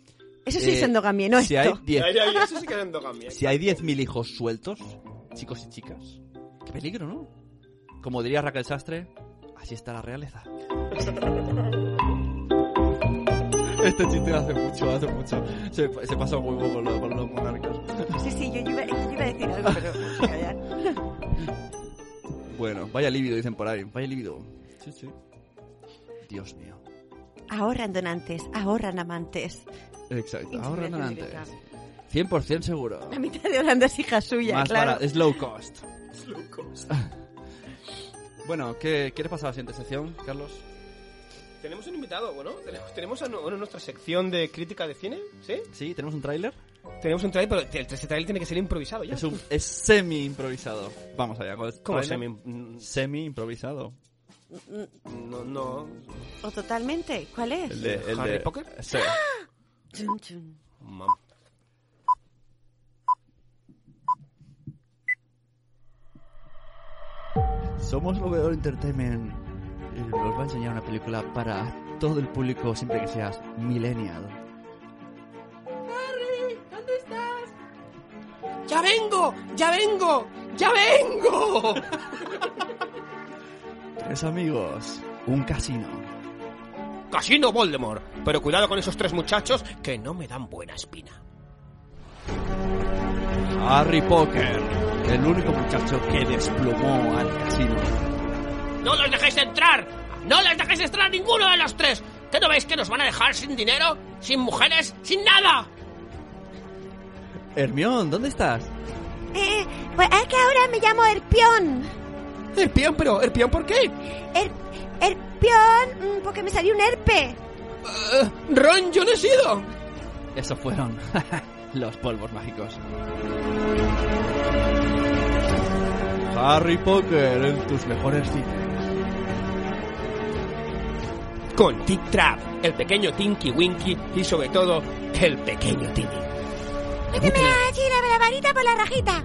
Eso sí Eh, es endogamia, no si esto. hay diez- eso sí que es endogamia. Si hay 10.000 hijos sueltos, chicos y chicas, qué peligro, ¿no? Como diría Raquel Sastre, así está la realeza. Este chiste hace mucho, hace mucho. Se, se pasa muy poco con, lo- con los monarcas. Sí, sí, yo iba, yo iba a decir algo, pero callar. Bueno, vaya lívido, dicen por ahí. Vaya lívido. Sí, sí. Dios mío. Ahorran donantes, ahorran amantes. Exacto. Ahora no Inspiración antes. 100% seguro. La mitad de Holanda es hija suya, Más claro. barato, es low cost. Bueno, ¿qué quieres pasar a la siguiente sección, Carlos? Tenemos un invitado, bueno, tenemos, tenemos a, bueno, nuestra sección de crítica de cine, ¿sí? Sí, tenemos un tráiler. Tenemos un trailer, pero el- ese trailer tiene que ser improvisado ya. Es, un, es semi improvisado. Vamos allá ¿Cómo tráiler. semi? Semi improvisado. No, no. ¿O totalmente? ¿Cuál es? El de, el ¿Harry de- Potter? Sí. Chun, chun. Mam- Somos Lovedor Entertainment y nos va a enseñar una película para todo el público siempre que seas millennial. ¡Harry! ¿Dónde estás? ¡Ya vengo! ¡Ya vengo! ¡Ya vengo! Tres amigos, un casino. Casino Voldemort. Pero cuidado con esos tres muchachos que no me dan buena espina. Harry Potter, el único muchacho que desplomó al casino. ¡No los dejéis entrar! ¡No les dejéis entrar a ninguno de los tres! ¿Qué no veis que nos van a dejar sin dinero? ¿Sin mujeres? ¡Sin nada! Hermión, ¿dónde estás? Eh, pues es que ahora me llamo Erpión. ¿Erpión? ¿Pero Erpión por qué? Er, Erpión, mm, porque me salió un herpe. Eh, Ron, yo no he sido. Esos fueron los polvos mágicos. Harry Potter en tus mejores cines. Con Tic Trap, el pequeño Tinky Winky y sobre todo el pequeño Timmy. Méteme allí la, la varita por la rajita.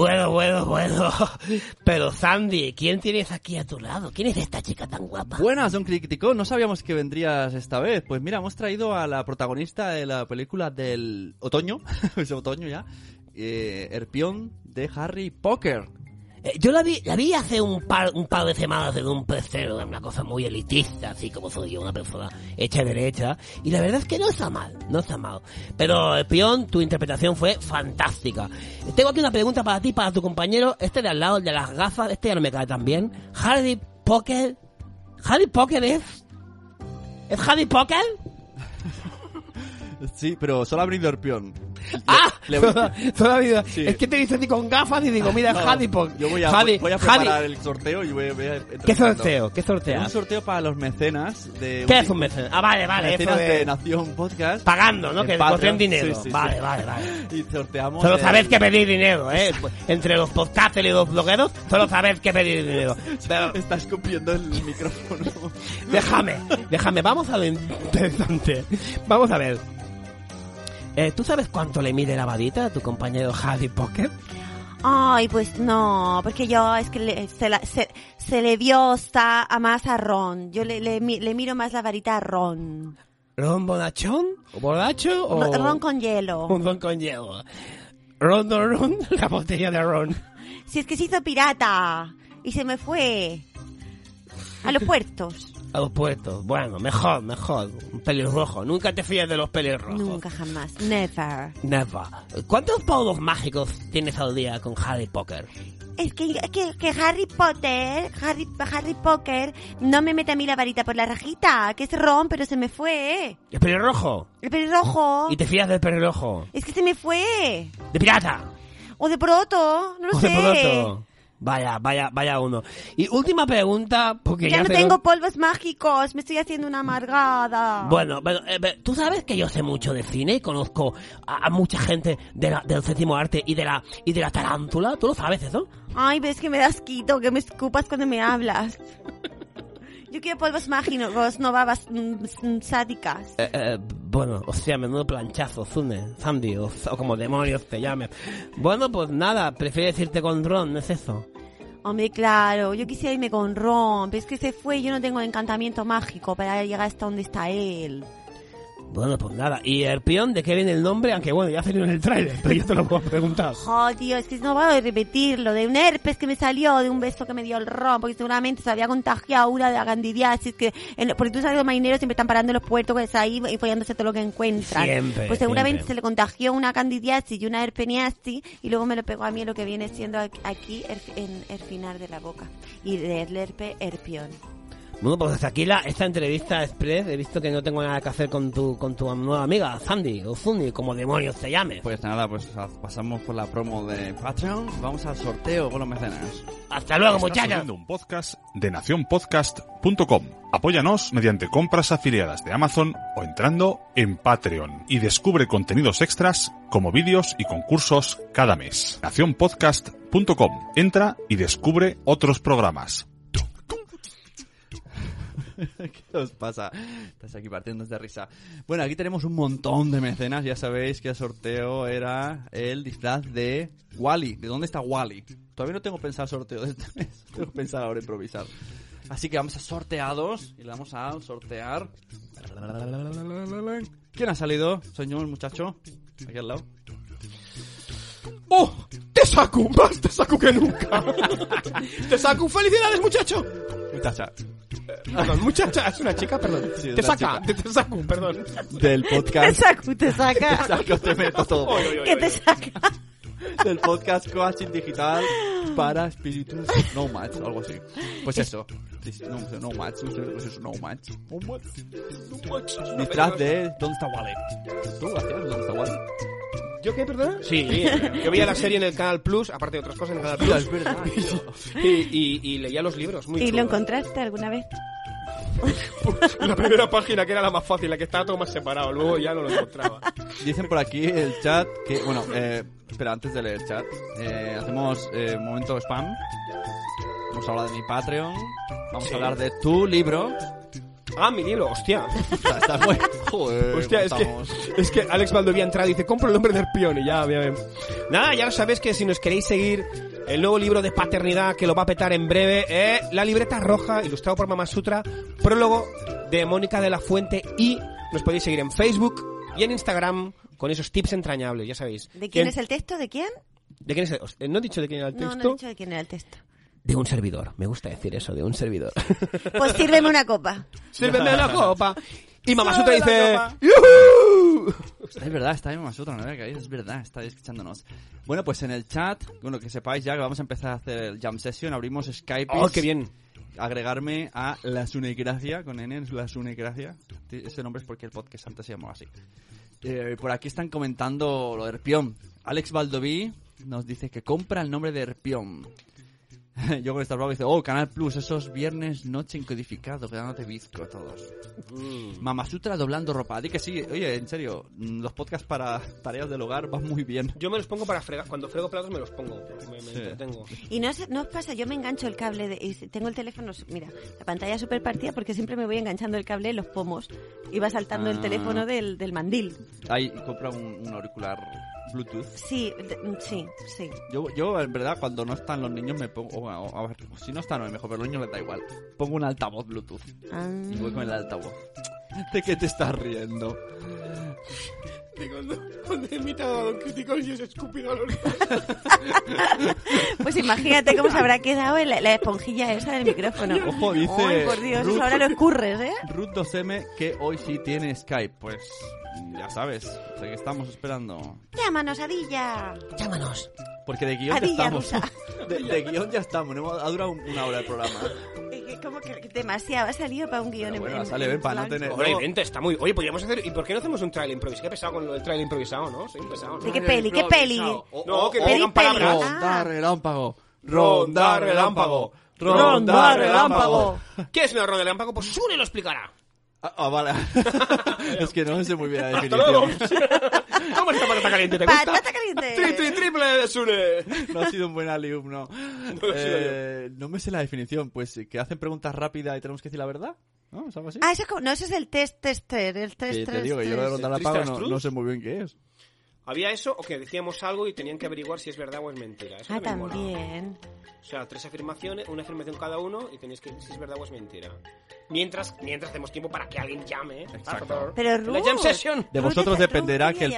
Bueno, bueno, bueno. Pero Sandy, ¿quién tienes aquí a tu lado? ¿Quién es esta chica tan guapa? Buenas, Don Criticón. No sabíamos que vendrías esta vez. Pues mira, hemos traído a la protagonista de la película del otoño, es otoño ya, eh, Herpión de Harry Potter. Eh, yo la vi, la vi hace un par, un par de semanas en un pecero, una cosa muy elitista, así como soy yo, una persona hecha derecha, y la verdad es que no está mal, no está mal. Pero, eh, Pion, tu interpretación fue fantástica. Tengo aquí una pregunta para ti, para tu compañero, este de al lado, el de las gafas, este ya no me cae tan bien. Harry Potter, ¿Harry Potter es? ¿Es Harry Potter? Sí, pero solo ha venido Herpión. ¡Ah! Le voy- Toda, toda la vida. Sí. Es que te dice a ti con gafas y digo, mira, No, Harry Potter. Yo voy a, Harry, voy a Harry. preparar el sorteo y voy a... voy a- ¿Qué sorteo? ¿Qué sorteas? Un sorteo para los mecenas de... ¿Qué es un mecenas? Ah, vale, vale, Mecenas de- de Nación Podcast. Pagando, ¿no? Que costen dinero. Sí, sí, sí. Vale, vale, vale. Y sorteamos... Solo el- sabéis que pedir dinero, ¿eh? Entre los podcasters y los blogueros, solo sabéis que pedir dinero. Pero Estás copiando el micrófono. déjame, déjame, vamos a lo interesante. Vamos a ver. Eh, ¿Tú sabes cuánto le mide la vadita a tu compañero Harry Potter? Ay, pues no, porque yo es que le- se, la- se, se le dio está a más a Ron. Yo le, le, le miro más la varita a Ron. ¿Ron bonachón? ¿O borracho? O... Ron con hielo. Un ron con hielo. Ron, don ron, la botella de ron. Si es que se hizo pirata y se me fue a los puertos. A los puertos. Bueno, mejor, mejor. Un pelirrojo. Nunca te fíes de los pelirrojos. Nunca jamás. Never. Never. ¿Cuántos polvos mágicos tienes al día con Harry Potter? Es que, que, que Harry Potter, Harry, Harry Potter, no me mete a mí la varita por la rajita, que es Ron, pero se me fue. ¿El pelirrojo? El pelirrojo. ¿Y te fías del pelirrojo? Es que se me fue. ¡De pirata! O de proto, no lo ¿O de sé. Vaya, vaya, vaya uno. Y última pregunta, porque ya, Ya no te- tengo polvos mágicos, me estoy haciendo una amargada. Bueno, bueno, eh, ve- tú sabes que yo sé mucho de cine y conozco a, a mucha gente de la- del séptimo arte y de la y de la tarántula. ¿Tú lo sabes eso? Ay, ves que me das quito, que me escupas cuando me hablas. Yo quiero polvos mágicos, no babas mm, mm, sádicas. Eh, eh, bueno, o sea, menudo planchazo, Zune, Sandy, o, o como demonios te llames. Bueno, pues nada, prefiero decirte con Ron, ¿no es eso? Hombre, claro, yo quisiera irme con Ron, pero es que se fue y yo no tengo encantamiento mágico para llegar hasta donde está él. Bueno, pues nada. ¿Y el peón de qué viene el nombre? Aunque bueno, ya salió en el tráiler, pero yo te lo puedo preguntar. Oh, tío, es que no voy a repetirlo, de un herpes que me salió, de un beso que me dio el ron, porque seguramente se había contagiado una de la candidiasis, que, en- porque tú sabes, los marineros siempre están parando en los puertos pues, ahí y follándose todo lo que encuentran. Siempre, Pues seguramente siempre. se le contagió una candidiasis y una herpeniasis, y luego me lo pegó a mí lo que viene siendo aquí- en el final de la boca. Y del herpe, herpión. Bueno, pues hasta aquí la, esta entrevista express. He visto que no tengo nada que hacer con tu, con tu nueva amiga, Sandy, o Zuni, como demonios te llame. Pues nada, pues pasamos por la promo de Patreon. Vamos al sorteo con los mecenas. Hasta luego, muchachos. un podcast de nacionpodcast.com. Apóyanos mediante compras afiliadas de Amazon o entrando en Patreon y descubre contenidos extras como vídeos y concursos cada mes. nacionpodcast.com. Entra y descubre otros programas. ¿Qué os pasa? Estás aquí partiendo de risa. Bueno, aquí tenemos un montón de mecenas. Ya sabéis que el sorteo era el disfraz de Wally. ¿De dónde está Wally? Todavía no tengo pensado el sorteo este. Tengo pensar ahora improvisar. Así que vamos a sorteados y le vamos a sortear. ¿Quién ha salido? Señor muchacho. Aquí al lado. ¡Oh! ¡Te saco! ¡Más te saco que nunca! ¡Te saco! ¡Felicidades, muchacho! Muchacha. Perdón, muchacha, es una chica, perdón. Sí, te saca, te, te saco, perdón. Del Te podcast. saco, te saca. Te saco, te meto todo. ¿Qué te saca? del podcast Coaching Digital para espíritus nomads o algo así. Pues eso. No, nomads, no sé qué es eso, nomads. Nomads. Disfraz de ¿Dónde está hacías ¿Dónde está Wally? ¿Yo qué, perdón? Sí, yo veía la serie en el Canal Plus, aparte de otras cosas en el Canal Plus. Es verdad, y, y, y leía los libros, muy ¿Y lo encontraste alguna vez? La primera página que era la más fácil, la que estaba todo más separado, luego ya no lo encontraba. Dicen por aquí el chat que, bueno, eh, espera, antes de leer el chat, eh, hacemos eh, un momento spam. Vamos a hablar de mi Patreon. Vamos Sí. a hablar de tu libro. Ah, mi libro, hostia. Está, está muy... Joder, Hostia, es que, es que Alex Valdovía entrado y dice, compro el nombre del peón y ya, bien, bien. Nada, ya lo sabéis que si nos queréis seguir el nuevo libro de paternidad que lo va a petar en breve, eh, La libreta roja, ilustrado por Mama Sutra, prólogo de Mónica de la Fuente y nos podéis seguir en Facebook y en Instagram con esos tips entrañables, ya sabéis. ¿De quién es el texto? ¿De quién? ¿De quién es el- No he dicho de quién era el No, texto. no he dicho de quién era el texto. De un servidor. Me gusta decir eso, de un servidor. Pues sírveme una copa. Sírveme la copa. Y Mama Sutra Sírveme dice... "Yujú". Es verdad, está en Masutra, no caído, es verdad, está escuchándonos. Bueno, pues en el chat, bueno, que sepáis ya que vamos a empezar a hacer el jam session, abrimos Skype. Oh, qué bien. Agregarme a La Sunegracia, con N, La Sunegracia. Ese nombre es porque el podcast antes se llamaba así. Eh, por aquí están comentando lo de Herpión. Alex Valdoví nos dice que compra el nombre de Herpión. Yo con esta broma dice, oh, Canal Plus, esos viernes noche encodificado, quedándote bizco todos. Mm. Mamasutra doblando ropa. Di que sí, oye, en serio, mm, los podcasts para tareas del hogar van muy bien. Yo me los pongo para fregar. Cuando frego platos me los pongo. Me, me Sí. entretengo. Y no, no os pasa, yo me engancho el cable, de, y tengo el teléfono, mira, la pantalla súper partida porque siempre me voy enganchando el cable en los pomos y va saltando el Ah. teléfono del, del mandil. Ahí compra un, un auricular Bluetooth. Sí, de- sí, sí. Yo, yo, en verdad, cuando no están los niños me pongo... o, o, a ver, si no están, mejor, pero a los niños les da igual. Pongo un altavoz Bluetooth. Ah. Y voy con el altavoz. ¿De qué te estás riendo? De cuando, cuando he invitado a Don Crítico y es escupido a los Pues imagínate cómo se habrá quedado la esponjilla esa del micrófono. Ojo, dice... Ay, por Dios, Ruth- eso ahora lo escurres, ¿eh? Ruth 2M que hoy sí tiene Skype. Pues ya sabes, sea que estamos esperando. Llámanos, Adilla. Llámanos. Porque de guion ya estamos. rusa. De, de guion ya estamos. ha durado un- una hora el programa. Eh, que Como que demasiado ha salido para un guion en bueno, en- sale, en ven, para no tener- Hombre, vente, está muy... Oye, podríamos hacer... ¿Y por qué no hacemos un trailer improvisado? Qué pesado con lo del trailer improvisado, ¿no? Soy un pesado. ¿no? ¿De qué peli? ¿Qué peli? No, que me Peli, digan peli. palabras. Ronda relámpago. Ronda relámpago. Ronda relámpago. ¿Qué es una ronda relámpago? Pues Sune lo explicará. Ah, ah, vale. es que no sé muy bien la Hasta luego. definición. ¿Cómo está patata caliente? ¿Te gusta? Patata caliente. Tri, tri, triple de Sune. No ha sido un buen alumno. No sido Eh, no me sé la definición. Pues que hacen preguntas rápidas y tenemos que decir la verdad. ¿No? ¿Es algo así? Ah, eso es como, no, eso es el test tester, el test Que te test, digo que yo lo de test. ¿Tristas relámpago no, no sé muy bien qué es. ¿Había eso o que decíamos algo y tenían que averiguar si es verdad o es mentira? Eso Ah, también mola. O sea, tres afirmaciones, una afirmación cada uno y tenéis que decir si es verdad o es mentira. Mientras, mientras hacemos tiempo para que alguien llame. ¿eh? Exacto. Pero La Ruth, jam session. De vosotros dependerá Ruth que el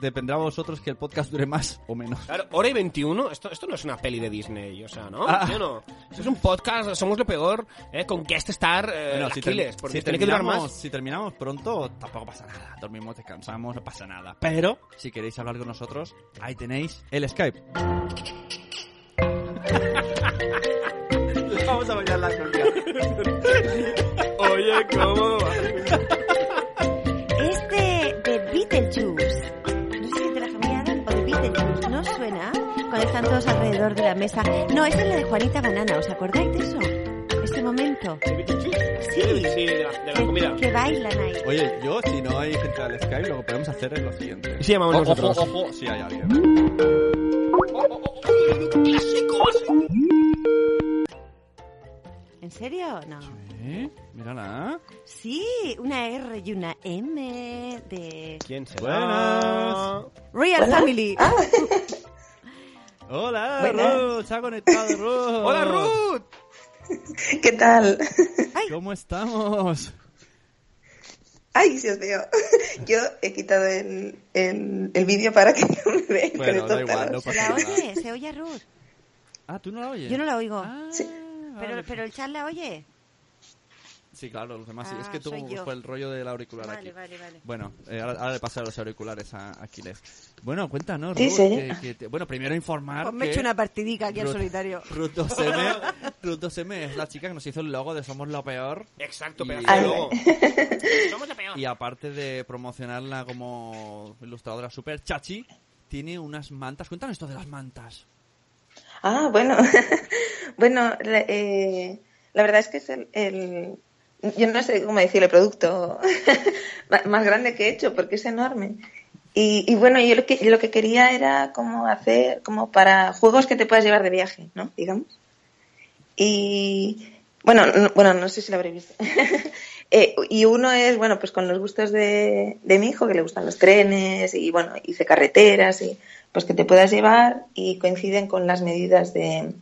dependerá a vosotros que el podcast dure más o menos. Claro, hora y 21, esto, esto no es una peli de Disney, o sea, ¿no? Ah. Yo no. Esto es un podcast, somos lo peor, ¿eh? con guest star eh, Bueno, si, Aquiles, porque si tiene que durar más. si terminamos pronto, tampoco pasa nada. Dormimos, descansamos, no pasa nada. Pero, si queréis hablar con nosotros, ahí tenéis el Skype. Vamos a bailar la cumbia. Oye, ¿cómo va? Es de, de Beetlejuice. No sé si es de la familia Adam o de Beetlejuice. ¿No suena? Cuando están todos alrededor de la mesa. No, esa es la de Juanita Banana. ¿Os acordáis de eso? Ese momento. Sí. Sí, de la, de la comida. que bailan ahí. Oye, yo, si no hay gente al Skype, lo que podemos hacer es lo siguiente. Si llamamos ojo, nosotros. ojo, si hay alguien. ¿En serio? No. ¿Eh? Mírala. Sí, una R y una M de ¿Quién será? Buenas. Real Hola. Family. Hola, Buenas. Ruth. Se ha conectado, Ruth. ¡Hola, Ruth! ¿Qué tal? ¿Cómo estamos? Ay, si os veo. Yo he quitado el, el, el vídeo para que no me vean. Bueno, con da igual, no pasa ¿La nada. oye? ¿Se oye a Ruth? Ah, ¿tú no la oyes? Yo no la oigo. Ah, Pero, vale. pero el chat la oye. Sí, claro, los demás sí. Ah, Es que tú fue el rollo del auricular Vale, aquí. vale, vale. Bueno, eh, ahora, ahora le paso los auriculares a Aquiles. Bueno, cuéntanos, Sí, Ruth, se oye. que- que te- bueno, primero informar Pues me he hecho una partidica aquí al solitario. Ruth 2M, Ruth 2M es la chica que nos hizo el logo de Somos lo Peor. Exacto, de logo. Somos la peor. Y aparte de promocionarla como ilustradora super chachi, tiene unas mantas. Cuéntanos esto de las mantas. Ah, bueno. bueno, la, eh, la verdad es que es el, el- Yo no sé cómo decir el producto más grande que he hecho porque es enorme. Y, bueno, yo lo que, lo que quería era como hacer como para juegos que te puedas llevar de viaje, ¿no? Digamos. Y bueno, no, bueno, no sé si lo habréis visto. Eh, y uno es, bueno, pues con los gustos de, de mi hijo, que le gustan los trenes y bueno, hice carreteras y pues que te puedas llevar y coinciden con las medidas de,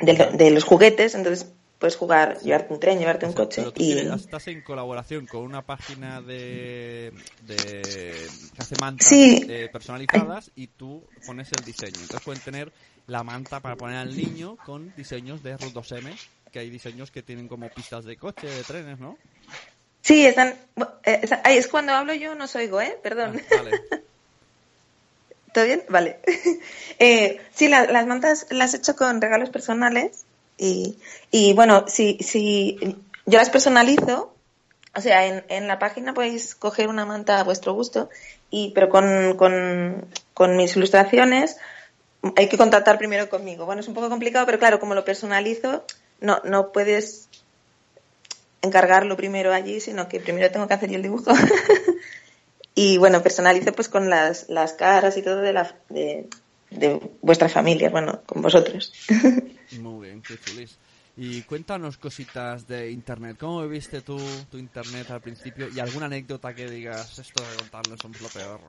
de los juguetes, entonces puedes jugar, llevarte un tren, llevarte un coche Pero tú y estás en colaboración con una página de, de que hace mantas Sí. eh, personalizadas y tú pones el diseño. Entonces pueden tener la manta para poner al niño con diseños de Ruth 2M, que hay diseños que tienen como pistas de coche, de trenes, ¿no? Sí, están. eh, ay, es cuando hablo yo, no os oigo, ¿eh? Perdón. Vale. ¿Todo bien? Vale. Eh, sí, la- las mantas las he hecho con regalos personales y, y bueno, si, si yo las personalizo o sea, en, en la página podéis coger una manta a vuestro gusto, y pero con, con, con mis ilustraciones hay que contactar primero conmigo. Bueno, es un poco complicado, pero claro, como lo personalizo, no, no puedes encargarlo primero allí, sino que primero tengo que hacer yo el dibujo. y bueno, personalizo pues con las, las caras y todo de, la, de, de vuestra familia, bueno, con vosotros. Muy bien, qué chulis. Y cuéntanos cositas de internet. ¿Cómo viviste tú tu internet al principio? Y alguna anécdota que digas, esto de contarlo somos lo peor.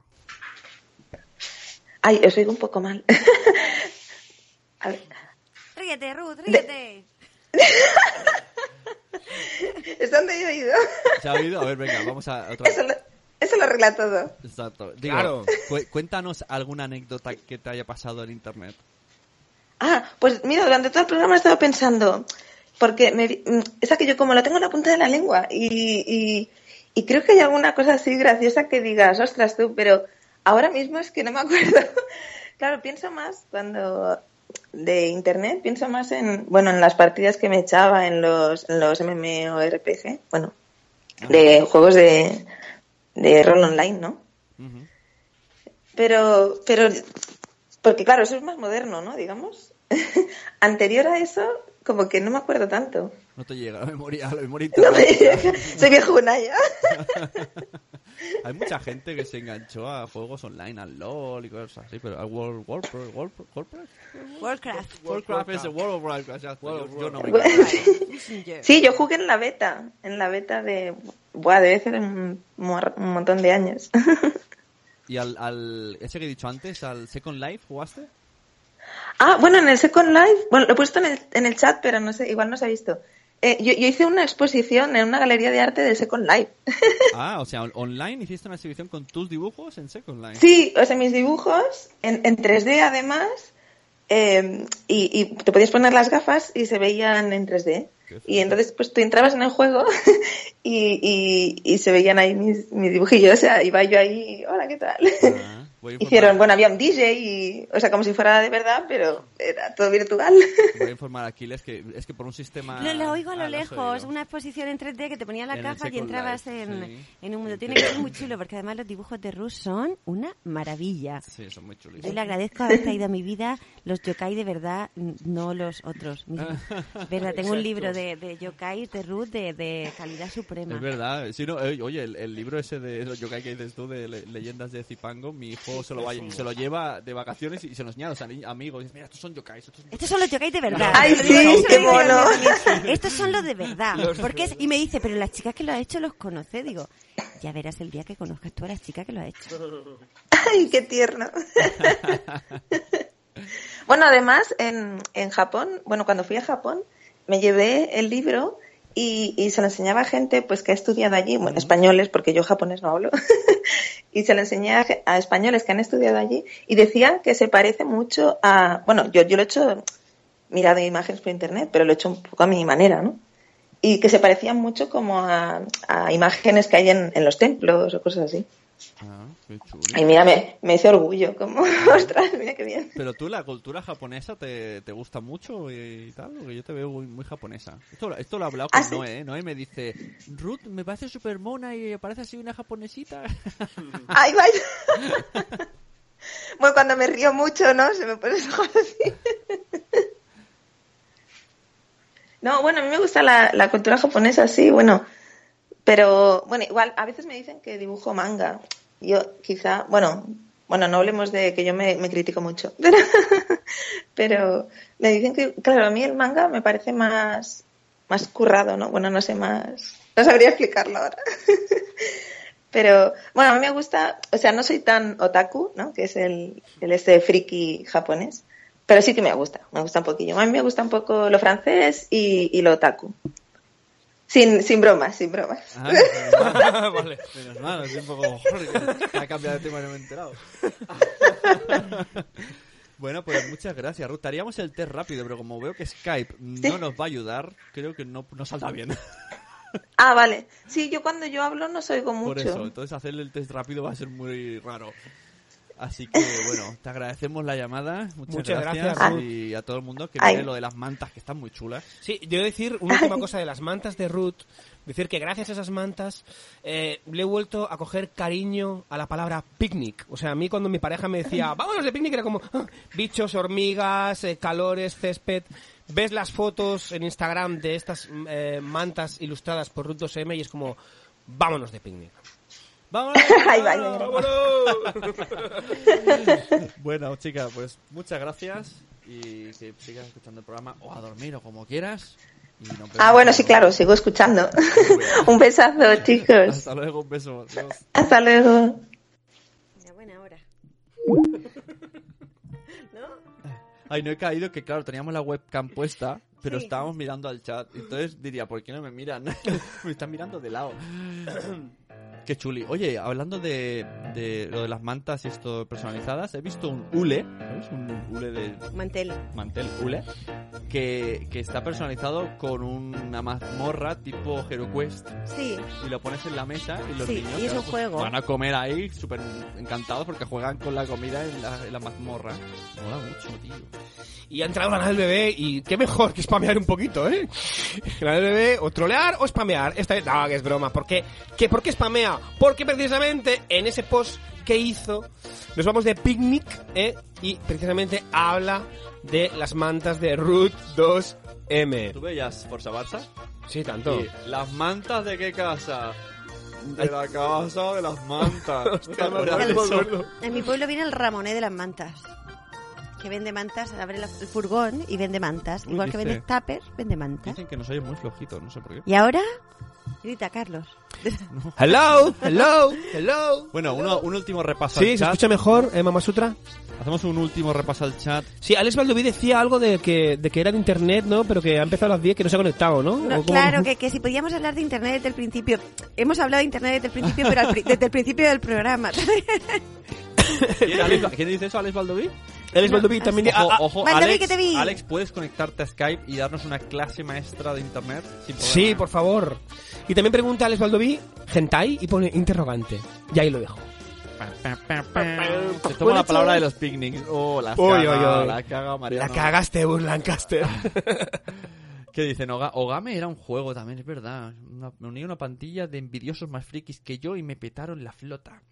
Ay, os oigo un poco mal. A ver. Ríete, Ruth, ríete. ¿Están de oído? ¿Se ha oído? A ver, venga, vamos a otra Eso lo, eso lo arregla todo. Exacto. Digo, Claro. cu- cuéntanos alguna anécdota que te haya pasado en internet. Ah, pues mira, durante todo el programa he estado pensando, porque me, mm, esa que yo como la tengo en la punta de la lengua y, y, y creo que hay alguna cosa así graciosa que digas, ostras tú, pero ahora mismo es que no me acuerdo. claro, pienso más cuando de internet, pienso más en, bueno, en las partidas que me echaba en los, en los MMORPG, bueno, de juegos de, de rol online, ¿no? Pero, pero, porque claro, eso es más moderno, ¿no? Digamos. Anterior a eso, como que no me acuerdo tanto. No te llega la memoria, la memoria No me llega. Soy viejuna ya. Hay mucha gente que se enganchó a juegos online, al LOL y cosas así, pero al World Warcraft, Warcraft, Warcraft, Warcraft. Warcraft es el World of Warcraft, ya está, yo, yo no me Bueno, engancho. Sí, yo jugué en la beta, en la beta de, buah, debe ser un, un montón de años. Y al, al, ese que he dicho antes, al Second Life, ¿jugaste? Ah, bueno, en el Second Life, bueno, lo he puesto en el, en el chat, pero no sé, igual no se ha visto. Eh, yo, yo hice una exposición en una galería de arte de Second Life. Ah, o sea, on- online hiciste una exhibición con tus dibujos en Second Life. Sí, o sea, mis dibujos en, en 3D además, eh, y, y te podías poner las gafas y se veían en 3D. Y entonces, pues tú entrabas en el juego y, y, y se veían ahí mis, mis dibujillos. O sea, iba yo ahí, hola, ¿qué tal? Ah, Hicieron, bueno, había un DJ y, o sea, como si fuera de verdad, pero era todo virtual. Voy a informar a Aquiles que es que por un sistema... Lo, lo oigo a lo Ah, lejos, una exposición en 3D que te ponía la En gafa y entrabas Life, en, sí. en un mundo. Tiene que ser muy chulo porque además los dibujos de Ruth son una maravilla. Sí, son muy chulis. Yo le agradezco haber traído a mi vida los yokai de verdad, no los otros. mismos. verdad, tengo un libro de, de yokai de Ruth de, de calidad suprema. Es verdad. Sí, no, eh, oye, el, el libro ese de los yokai que dices tú, de le- leyendas de Zipango, mi hijo se lo, va- se lo lleva de vacaciones y se lo enseña a los amigos. Dice, mira, estos son yokais. Estos son Estos son los yokai de verdad. Ay, sí, qué mono. Estos son los de verdad. Porque es- y me dice, pero las chicas que lo ha hecho los conoce. Digo, ya verás el día que conozcas tú a las chicas que lo ha hecho. Ay, qué tierno. bueno, además, en, en Japón, bueno, cuando fui a Japón, me llevé el libro y, y se lo enseñaba a gente pues que ha estudiado allí, bueno, españoles, porque yo japonés no hablo, y se lo enseñé a, españoles que han estudiado allí y decían que se parece mucho a, bueno, yo, yo lo he hecho, mirado imágenes por internet, pero lo he hecho un poco a mi manera, ¿no? Y que se parecían mucho como a, a imágenes que hay en, en los templos o cosas así. Ah, qué chulo. Ay, mira, me, me hice orgullo, como, ostras, mira qué bien. Pero tú, la cultura japonesa te, te gusta mucho y tal, porque yo te veo muy, muy japonesa. Esto, lo- esto lo he hablado con ¿Ah? Noé, ¿eh? Noé me dice, Ruth, me parece súper mona y parece así una japonesita. Ay, vaya. Bueno, cuando me río mucho, ¿no? Se me pone los ojos así. No, bueno, a mí me gusta la, la cultura japonesa, sí, bueno. Pero, bueno, igual, a veces me dicen que dibujo manga. Yo, quizá, bueno, bueno, no hablemos de que yo me, critico mucho. Pero, pero me dicen que, claro, a mí el manga me parece más, más currado, ¿no? Bueno, no sé más. No sabría explicarlo ahora. Pero, bueno, a mí me gusta, o sea, no soy tan otaku, ¿no? Que es el, el este friki japonés. Pero sí que me gusta, me gusta un poquillo. A mí me gusta un poco lo francés y, y lo otaku. Sin, sin bromas, sin bromas. Ah, vale. Menos mal, así un poco... ha cambiado de tema y no me he enterado. Bueno, pues muchas gracias, Ruth. Haríamos el test rápido, pero como veo que Skype no nos va a ayudar, creo que no, no saldrá bien. Ah, vale. Sí, yo cuando yo hablo no os oigo mucho. Por eso, entonces hacerle el test rápido va a ser muy raro. Así que, bueno, te agradecemos la llamada. Muchas, Muchas gracias. gracias, y a todo el mundo que mire lo de las mantas, que están muy chulas. Sí, yo voy a decir una última cosa de las mantas de Ruth. Decir que gracias a esas mantas eh, le he vuelto a coger cariño a la palabra picnic. O sea, a mí cuando mi pareja me decía, vámonos de picnic, era como "Ah, bichos, hormigas, eh, calores, césped. Ves las fotos en Instagram de estas eh, mantas ilustradas por Ruth 2M y es como, vámonos de picnic. ¡Vámonos! Ay, vaya. bueno, chica, pues muchas gracias y que sigas escuchando el programa o a dormir o como quieras. Y vemos. Ah, bueno, sí, claro, sigo escuchando. un besazo, chicos. Hasta luego, un beso. Adiós. Hasta luego. Ay, no he caído que, claro, teníamos la webcam puesta, pero estábamos mirando al chat. Entonces diría, ¿por qué no me miran? me están mirando de lado. Qué chuli. Oye, hablando de, de lo de las mantas y esto personalizadas, he visto un hule, ¿sabes? Un hule de Mantel. mantel hule, que, que está personalizado con una mazmorra tipo HeroQuest. Sí. Y lo pones en la mesa y los Sí, niños y es claro, un pues, juego. van a comer ahí súper encantados porque juegan con la comida en la, en la mazmorra. Mola mucho, tío. Y ha entrado la del bebé y qué mejor que spamear un poquito, ¿eh? La del bebé, o trolear o spamear. Esta vez, no, que es broma. ¿Por qué? ¿Qué, ¿Por qué spamea? Porque precisamente en ese post que hizo nos vamos de picnic, ¿eh? Y precisamente habla de las mantas de Root 2M. ¿Tú veías Forza Barça? Sí, tanto. Sí. ¿Las mantas de qué casa? De la casa de las mantas. ¿No de eso? En mi pueblo viene el Ramoné de las mantas. Que vende mantas, abre el furgón y vende mantas. Igual que Dice- vende tapers, vende mantas. Dicen que nos oye muy flojito, no sé por qué. Y ahora, grita Carlos. Hello, hello, hello. Bueno, uno- un último repaso Sí, al ¿se chat. escucha mejor, eh, Mama Sutra? Hacemos un último repaso al chat. Sí, Alex Valdoví decía algo de que, de que era de internet, ¿no? Pero que ha empezado a las 10 que no se ha conectado, ¿no? No, ¿O cómo? claro, que, que si podíamos hablar de Internet desde el principio. Hemos hablado de Internet desde el principio, pero al pri- desde el principio del programa. ¿Quién, Alex- ¿quién dice eso, Alex Baldoví? Alex Baldoví también... Ojo, ah, ah, ojo, Alex, que te vi. Alex, ¿puedes conectarte a Skype y darnos una clase maestra de internet? Sin? Sí, por favor. Y también pregunta Alex Baldoví, ¿hentai? Y pone interrogante. Y ahí lo dejo. Se toma la palabra de los picnics. Oh, la Uy, caga, uy, uy. la caga, Mariano. La cagaste, Lancaster. ¿Qué dicen? Oga- Ogame era un juego también, es verdad. Una- me uní a una pantilla de envidiosos más frikis que yo y me petaron la flota.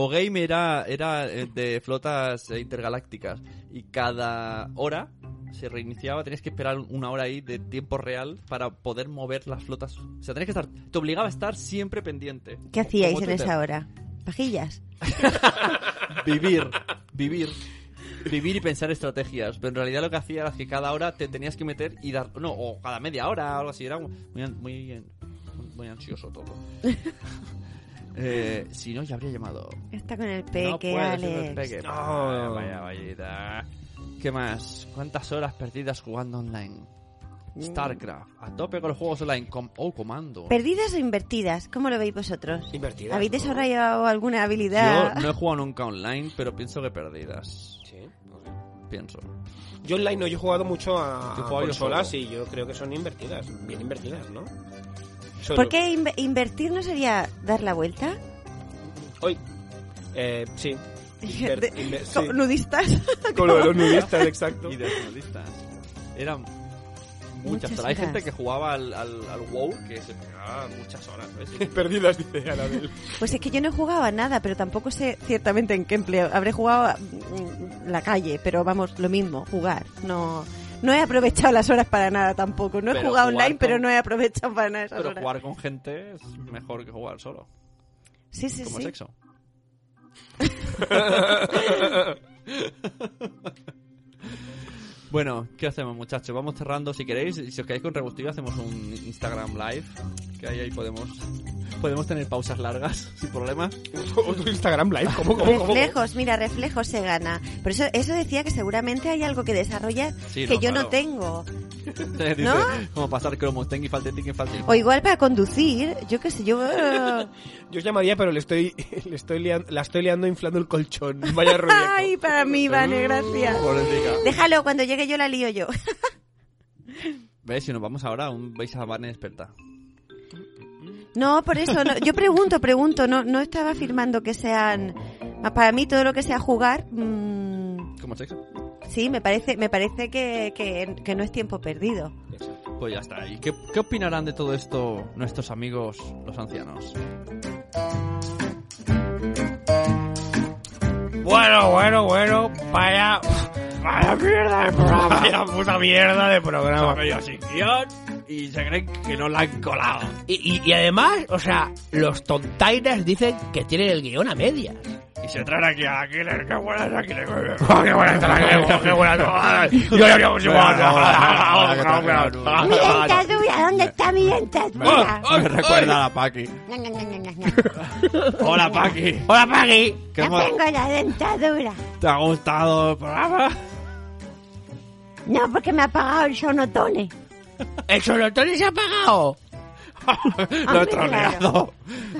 Ogame era, era eh, de flotas eh, intergalácticas y cada hora se reiniciaba, tenías que esperar una hora ahí de tiempo real para poder mover las flotas. O sea, tenías que estar, te obligaba a estar siempre pendiente. ¿Qué hacíais en esa hora? ¿Pajillas? Vivir, vivir. Vivir y pensar estrategias. Pero en realidad lo que hacía era que cada hora te tenías que meter y dar. No, o cada media hora o algo así. Era muy, muy, muy ansioso todo. Eh, si no, ya habría llamado. Está con el no peque, puede ser Alex. el peque. Vaya, vaya, vayita. ¿Qué más? ¿Cuántas horas perdidas jugando online? StarCraft. A tope con los juegos online. Com oh, comando. ¿Perdidas o invertidas? ¿Cómo lo veis vosotros? Invertidas. ¿Habéis desarrollado alguna habilidad? Yo no he jugado nunca online, pero pienso que perdidas. Sí, Pienso. Yo online no, yo he jugado mucho a, Yo he a consolas y yo creo que son invertidas. Bien invertidas, ¿no? Solo- ¿Por qué inve- invertir no sería dar la vuelta? Hoy. Eh, sí. Inver- De- inver- sí. co- ¿Nudistas? Con lo de los nudistas, exacto. Y de los nudistas. Eran muchas, Muchas pero hay gente que jugaba al, al, al WoW que se pegaba muchas horas. ¿ves? Perdidas, dice Anabel. Pues es que yo no he jugado a nada, pero tampoco sé ciertamente en qué empleo. Habré jugado a mm, la calle, pero vamos, lo mismo, jugar. No, no he aprovechado las horas para nada tampoco. No he Pero jugado online, con- pero no he aprovechado para nada esas Pero horas. jugar con gente es mejor que jugar solo. Sí, sí, Como sí. sexo. Bueno, ¿qué hacemos, muchachos? Vamos cerrando si queréis. Y si os quedáis con Rebustillo, hacemos un Instagram Live. Que ahí, ahí podemos podemos tener pausas largas, sin problema. Otro Instagram Live, ¿cómo, cómo, cómo? Reflejos, mira, reflejos se gana. Por eso, eso decía que seguramente hay algo que desarrollas Sí, que no, yo claro. no tengo. Dice, ¿No? Como pasar cromos, tengo y falte, tengo y falte. O igual para conducir, yo qué sé, yo... eh, Yo os llamaría, pero le estoy, le estoy liando, la estoy liando inflando el colchón. Vaya rollo. Ay, para mí, Vane, gracias. Déjalo, cuando llegue yo la lío yo. ¿Ves? Si nos vamos ahora, un veis a Vane experta. No, por eso, no, yo pregunto, pregunto, no, no estaba afirmando que sean Ah, Para mí todo lo que sea jugar, mm, ¿Cómo sexo? Sí, me parece, me parece que, que- que no es tiempo perdido. Pues ya está. ¿Y qué, qué opinarán de todo esto nuestros amigos, los ancianos? Bueno, bueno, bueno, vaya... Vaya mierda de programa. Vaya puta mierda de programa. Medio sin guion y se creen que no la han colado. Y, y, y además, o sea, los tontainas dicen que tienen el guion a medias. Y se traen aquí a Aquiles. ¡Qué buena es Aquiles! ¡Qué buena la Aquiles! ¡Qué buena está! Yo ya habíamos igual. Mi dentadura, ¿dónde está mi dentadura? Me recuerda a la Paqui. Hola, Paqui. Hola, Paqui. ¿Qué No tengo la dentadura. ¿Te ha gustado el programa? No, porque me ha apagado el sonotone. ¡El sonotone se ha apagado! Lo he troleado.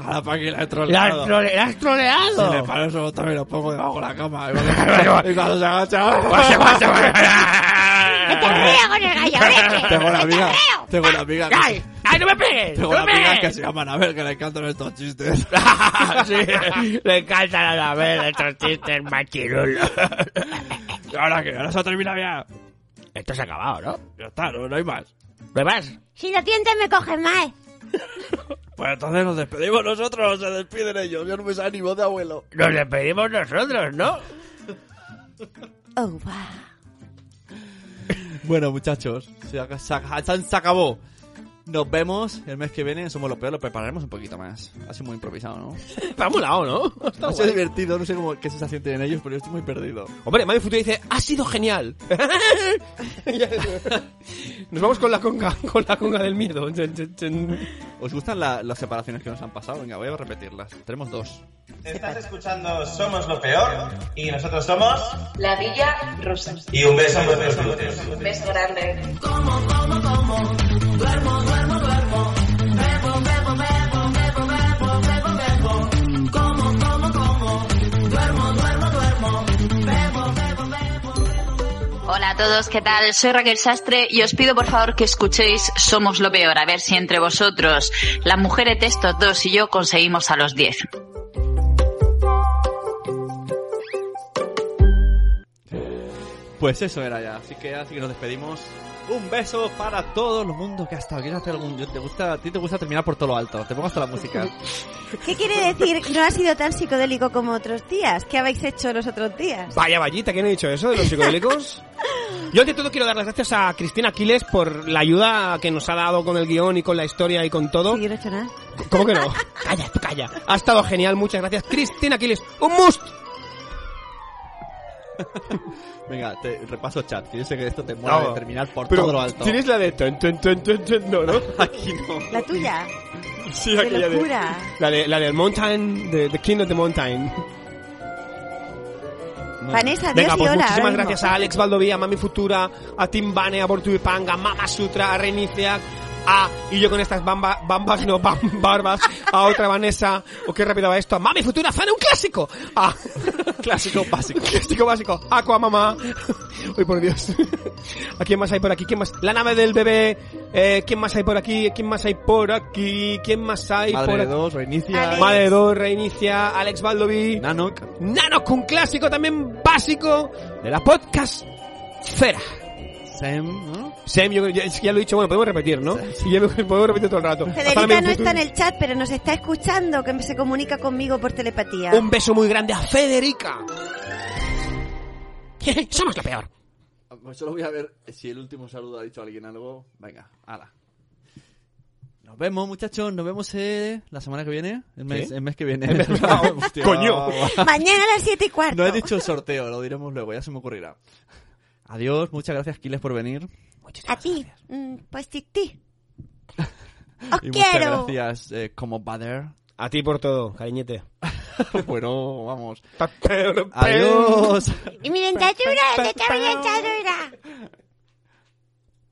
A la Paqui la he ¡La troleado. la has troleado! Si le paro eso también lo pongo debajo de la cama. Y cuando se agacha... ¡Que te río con el gallo! vete! Tengo una ¡Que te amiga... Tengo una amiga... ¡Ay! ¡Ay, no me pegues! Tengo ¡No una me amiga que se llama Anabel, que le encantan estos chistes. sí, le encantan a ver estos chistes machirulos. Y ahora que ahora se ha terminado ya. Esto se ha acabado, ¿no? Ya está, no, no hay más. ¿No hay más? Si los dientes me cogen más. Pues entonces nos despedimos nosotros, o se despiden ellos. Yo no me sale ni voz de abuelo. Nos despedimos nosotros, ¿no? Oh, wow. Bueno, muchachos, se, ac- se ac- se acabó. Nos vemos el mes que viene. Somos lo peor, lo prepararemos un poquito más. Ha sido muy improvisado, ¿no? Está molado, ¿no? Está ha sido guay. divertido, no sé cómo, qué sensación tienen ellos, pero yo estoy muy perdido. Hombre, Mami Futuro dice, ha sido genial. Nos vamos con la conga, con la conga del miedo. ¿Os gustan la- las separaciones que nos han pasado? Venga, voy a repetirlas. Tenemos dos. Estás escuchando Somos lo Peor y nosotros somos... La Villa Rosa. Y un beso en vuestros glúteos. Un beso grande. Hola a todos, ¿qué tal? Soy Raquel Sastre y os pido por favor que escuchéis Somos lo peor, a ver si entre vosotros, las mujeres de estos dos y yo conseguimos a los 10. Pues eso era ya, así que así que nos despedimos. Un beso para todo el mundo que ha estado. ¿Quieres hacer algún.? ¿Te gusta, a ti te gusta terminar por todo lo alto. Te pongo hasta la música. ¿Qué quiere decir? No ha sido tan psicodélico como otros días. ¿Qué habéis hecho los otros días? Vaya vallita, ¿quién ha dicho eso de los psicodélicos? Yo ante todo quiero dar las gracias a Cristina Aquiles por la ayuda que nos ha dado con el guion y con la historia y con todo. Yo no he hecho nada. ¿Cómo que no? Calla, tú calla. Ha estado genial, muchas gracias. Cristina Aquiles, un must. Venga, te repaso chat. Que yo sé que esto te mola No, de terminar por pero todo lo alto. Tienes la de... tun, no, ¿no? Aquí no. La tuya. Sí, aquella de... locura. La, de, la del Mountain, de The King of the Mountain. Vanessa, Dios Venga, y pues hola. muchísimas gracias a Alex Valdovía, a Mami Futura, a Tim Bane, a Bortuipanga, a Mama Sutra, a Reinicia, a... Y yo con estas bamba- bambas, no, bam- barbas, a otra Vanessa, o qué rápido va esto, a Mami Futura, fan un clásico, a... Clásico básico. Clásico básico, Aqua Mamá. Uy, por Dios. ¿A quién más hay por aquí? ¿Quién más? La nave del bebé. Eh, ¿Quién más hay por aquí? ¿Quién más hay por aquí? ¿Quién más hay Madre por de aquí? dos, reinicia. Madre de dos, reinicia, Alex Baldoví. Nanok. Nanok, un clásico también básico de la podcast Fera. Sem, ¿no? Sem, yo, ya, ya lo he dicho, bueno, podemos repetir, ¿no? Sí, ya lo podemos repetir todo el rato. La Federica no está en el chat, pero nos está escuchando, que se comunica conmigo por telepatía. Un beso muy grande a Federica. Somos lo peor. Pues solo voy a ver si el último saludo ha dicho alguien algo. Venga, hala. Nos vemos, muchachos. Nos vemos eh, la semana que viene. El mes, el mes que viene. El mes- Hostia, Coño. Mañana a las 7 y cuarto. No he dicho el sorteo, lo diremos luego, ya se me ocurrirá. Adiós, muchas gracias, Kiles, por venir. A ti. Mm, pues ti. Os Y muchas quiero. gracias, eh, como Bader. A ti por todo, cariñete. bueno, vamos. Adiós. Adiós. Y mi dentadura, ¿dónde está mi dentadura?